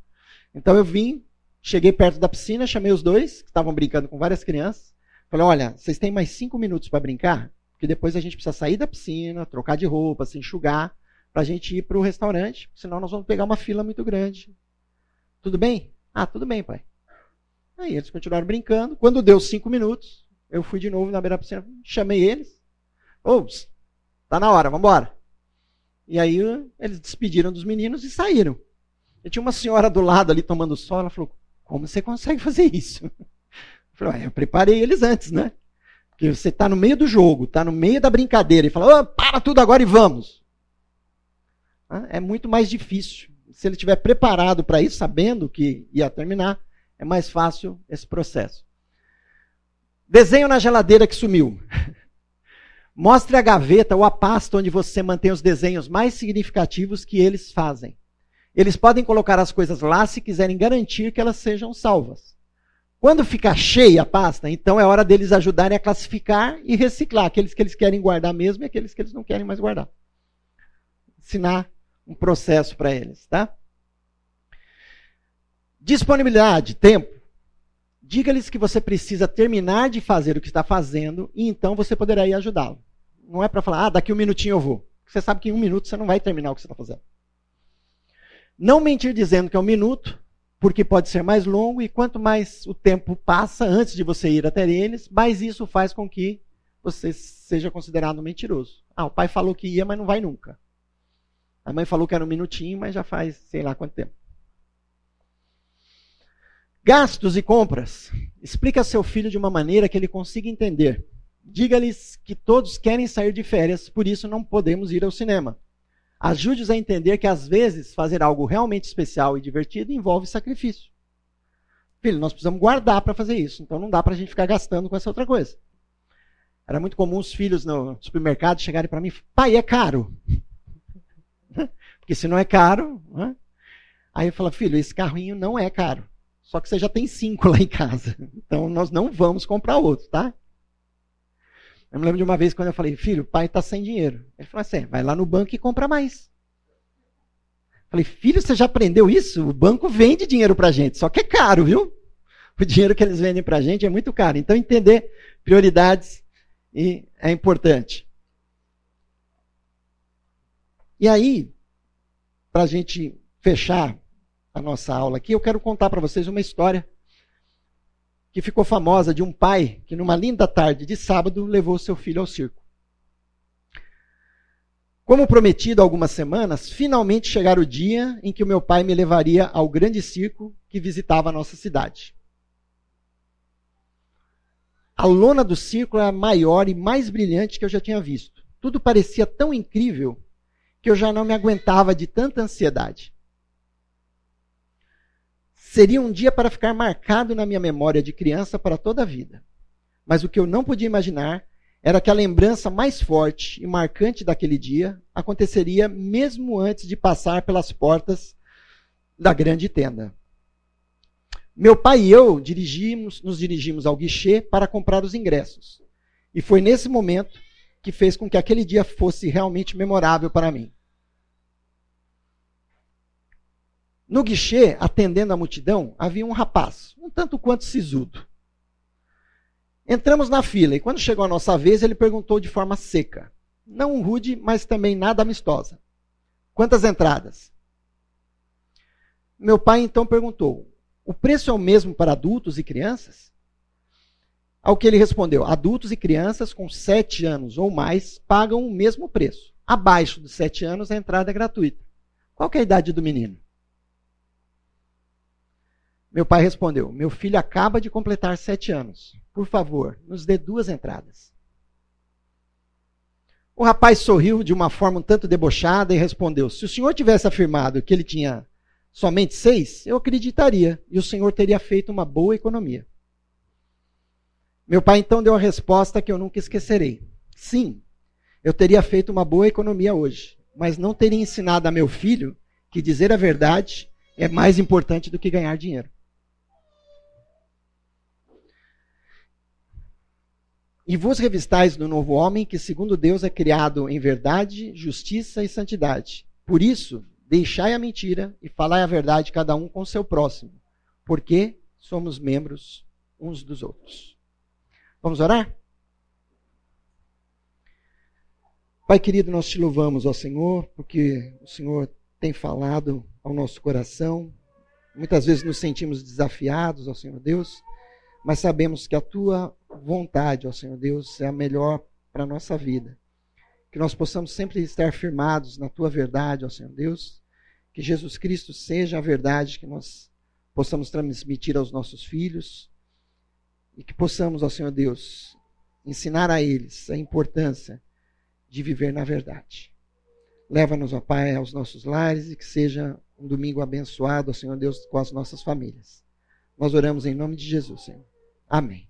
Então eu vim, cheguei perto da piscina, chamei os dois que estavam brincando com várias crianças. Falei, olha, vocês têm mais cinco minutos para brincar? Porque depois a gente precisa sair da piscina, trocar de roupa, se enxugar, para a gente ir para o restaurante, senão nós vamos pegar uma fila muito grande. Tudo bem? Ah, tudo bem, pai. Aí eles continuaram brincando. Quando deu cinco minutos, eu fui de novo na beira da piscina, chamei eles. Ô, tá na hora, vamos embora. E aí eles despediram dos meninos e saíram. E tinha uma senhora do lado ali tomando sol, ela falou, como você consegue fazer isso? Eu falei, eu preparei eles antes, né? Porque você está no meio do jogo, está no meio da brincadeira e fala, oh, para tudo agora e vamos. É muito mais difícil. Se ele estiver preparado para isso, sabendo que ia terminar, é mais fácil esse processo. Desenho na geladeira que sumiu. Mostre a gaveta ou a pasta onde você mantém os desenhos mais significativos que eles fazem. Eles podem colocar as coisas lá se quiserem garantir que elas sejam salvas. Quando ficar cheia a pasta, então é hora deles ajudarem a classificar e reciclar aqueles que eles querem guardar mesmo e aqueles que eles não querem mais guardar. Ensinar um processo para eles, tá? Disponibilidade, tempo. Diga-lhes que você precisa terminar de fazer o que está fazendo e então você poderá ir ajudá-lo. Não é para falar, ah, daqui um minutinho eu vou. Você sabe que em um minuto você não vai terminar o que você está fazendo. Não mentir dizendo que é um minuto, porque pode ser mais longo e quanto mais o tempo passa antes de você ir até eles, mais isso faz com que você seja considerado mentiroso. Ah, o pai falou que ia, mas não vai nunca. A mãe falou que era um minutinho, mas já faz sei lá quanto tempo. Gastos e compras. Explica a seu filho de uma maneira que ele consiga entender. Diga-lhes que todos querem sair de férias, por isso não podemos ir ao cinema. Ajude-os a entender que às vezes fazer algo realmente especial e divertido envolve sacrifício. Filho, nós precisamos guardar para fazer isso, então não dá para a gente ficar gastando com essa outra coisa. Era muito comum os filhos no supermercado chegarem para mim, pai, é caro. Porque se não é caro, né? aí eu falo, filho, esse carrinho não é caro. Só que você já tem cinco lá em casa. Então nós não vamos comprar outro, tá? Eu me lembro de uma vez quando eu falei, filho, o pai está sem dinheiro. Ele falou assim: vai lá no banco e compra mais. Eu falei, filho, você já aprendeu isso? O banco vende dinheiro para gente, só que é caro, viu? O dinheiro que eles vendem para gente é muito caro. Então, entender prioridades é importante. E aí, para a gente fechar a nossa aula aqui, eu quero contar para vocês uma história que ficou famosa de um pai que, numa linda tarde de sábado, levou seu filho ao circo. Como prometido há algumas semanas, finalmente chegara o dia em que o meu pai me levaria ao grande circo que visitava a nossa cidade. A lona do circo era a maior e mais brilhante que eu já tinha visto. Tudo parecia tão incrível que eu já não me aguentava de tanta ansiedade. Seria um dia para ficar marcado na minha memória de criança para toda a vida. Mas o que eu não podia imaginar era que a lembrança mais forte e marcante daquele dia aconteceria mesmo antes de passar pelas portas da grande tenda. Meu pai e eu dirigimos, nos dirigimos ao guichê para comprar os ingressos. E foi nesse momento que fez com que aquele dia fosse realmente memorável para mim. No guichê, atendendo a multidão, havia um rapaz, um tanto quanto sisudo. Entramos na fila e quando chegou a nossa vez, ele perguntou de forma seca, não rude, mas também nada amistosa: Quantas entradas? Meu pai então perguntou: O preço é o mesmo para adultos e crianças? Ao que ele respondeu: Adultos e crianças com sete anos ou mais pagam o mesmo preço. Abaixo dos sete anos, a entrada é gratuita. Qual é a idade do menino? Meu pai respondeu: Meu filho acaba de completar sete anos. Por favor, nos dê duas entradas. O rapaz sorriu de uma forma um tanto debochada e respondeu: Se o senhor tivesse afirmado que ele tinha somente seis, eu acreditaria e o senhor teria feito uma boa economia. Meu pai então deu a resposta que eu nunca esquecerei: Sim, eu teria feito uma boa economia hoje, mas não teria ensinado a meu filho que dizer a verdade é mais importante do que ganhar dinheiro. E vos revistais do novo homem, que segundo Deus é criado em verdade, justiça e santidade. Por isso, deixai a mentira e falai a verdade cada um com seu próximo, porque somos membros uns dos outros. Vamos orar? Pai querido, nós te louvamos, ó Senhor, porque o Senhor tem falado ao nosso coração. Muitas vezes nos sentimos desafiados, ó Senhor Deus, mas sabemos que a tua vontade, ó Senhor Deus, é a melhor para a nossa vida. Que nós possamos sempre estar firmados na tua verdade, ó Senhor Deus. Que Jesus Cristo seja a verdade que nós possamos transmitir aos nossos filhos. E que possamos, ó Senhor Deus, ensinar a eles a importância de viver na verdade. Leva-nos, ó Pai, aos nossos lares e que seja um domingo abençoado, ó Senhor Deus, com as nossas famílias. Nós oramos em nome de Jesus, Senhor. Amém.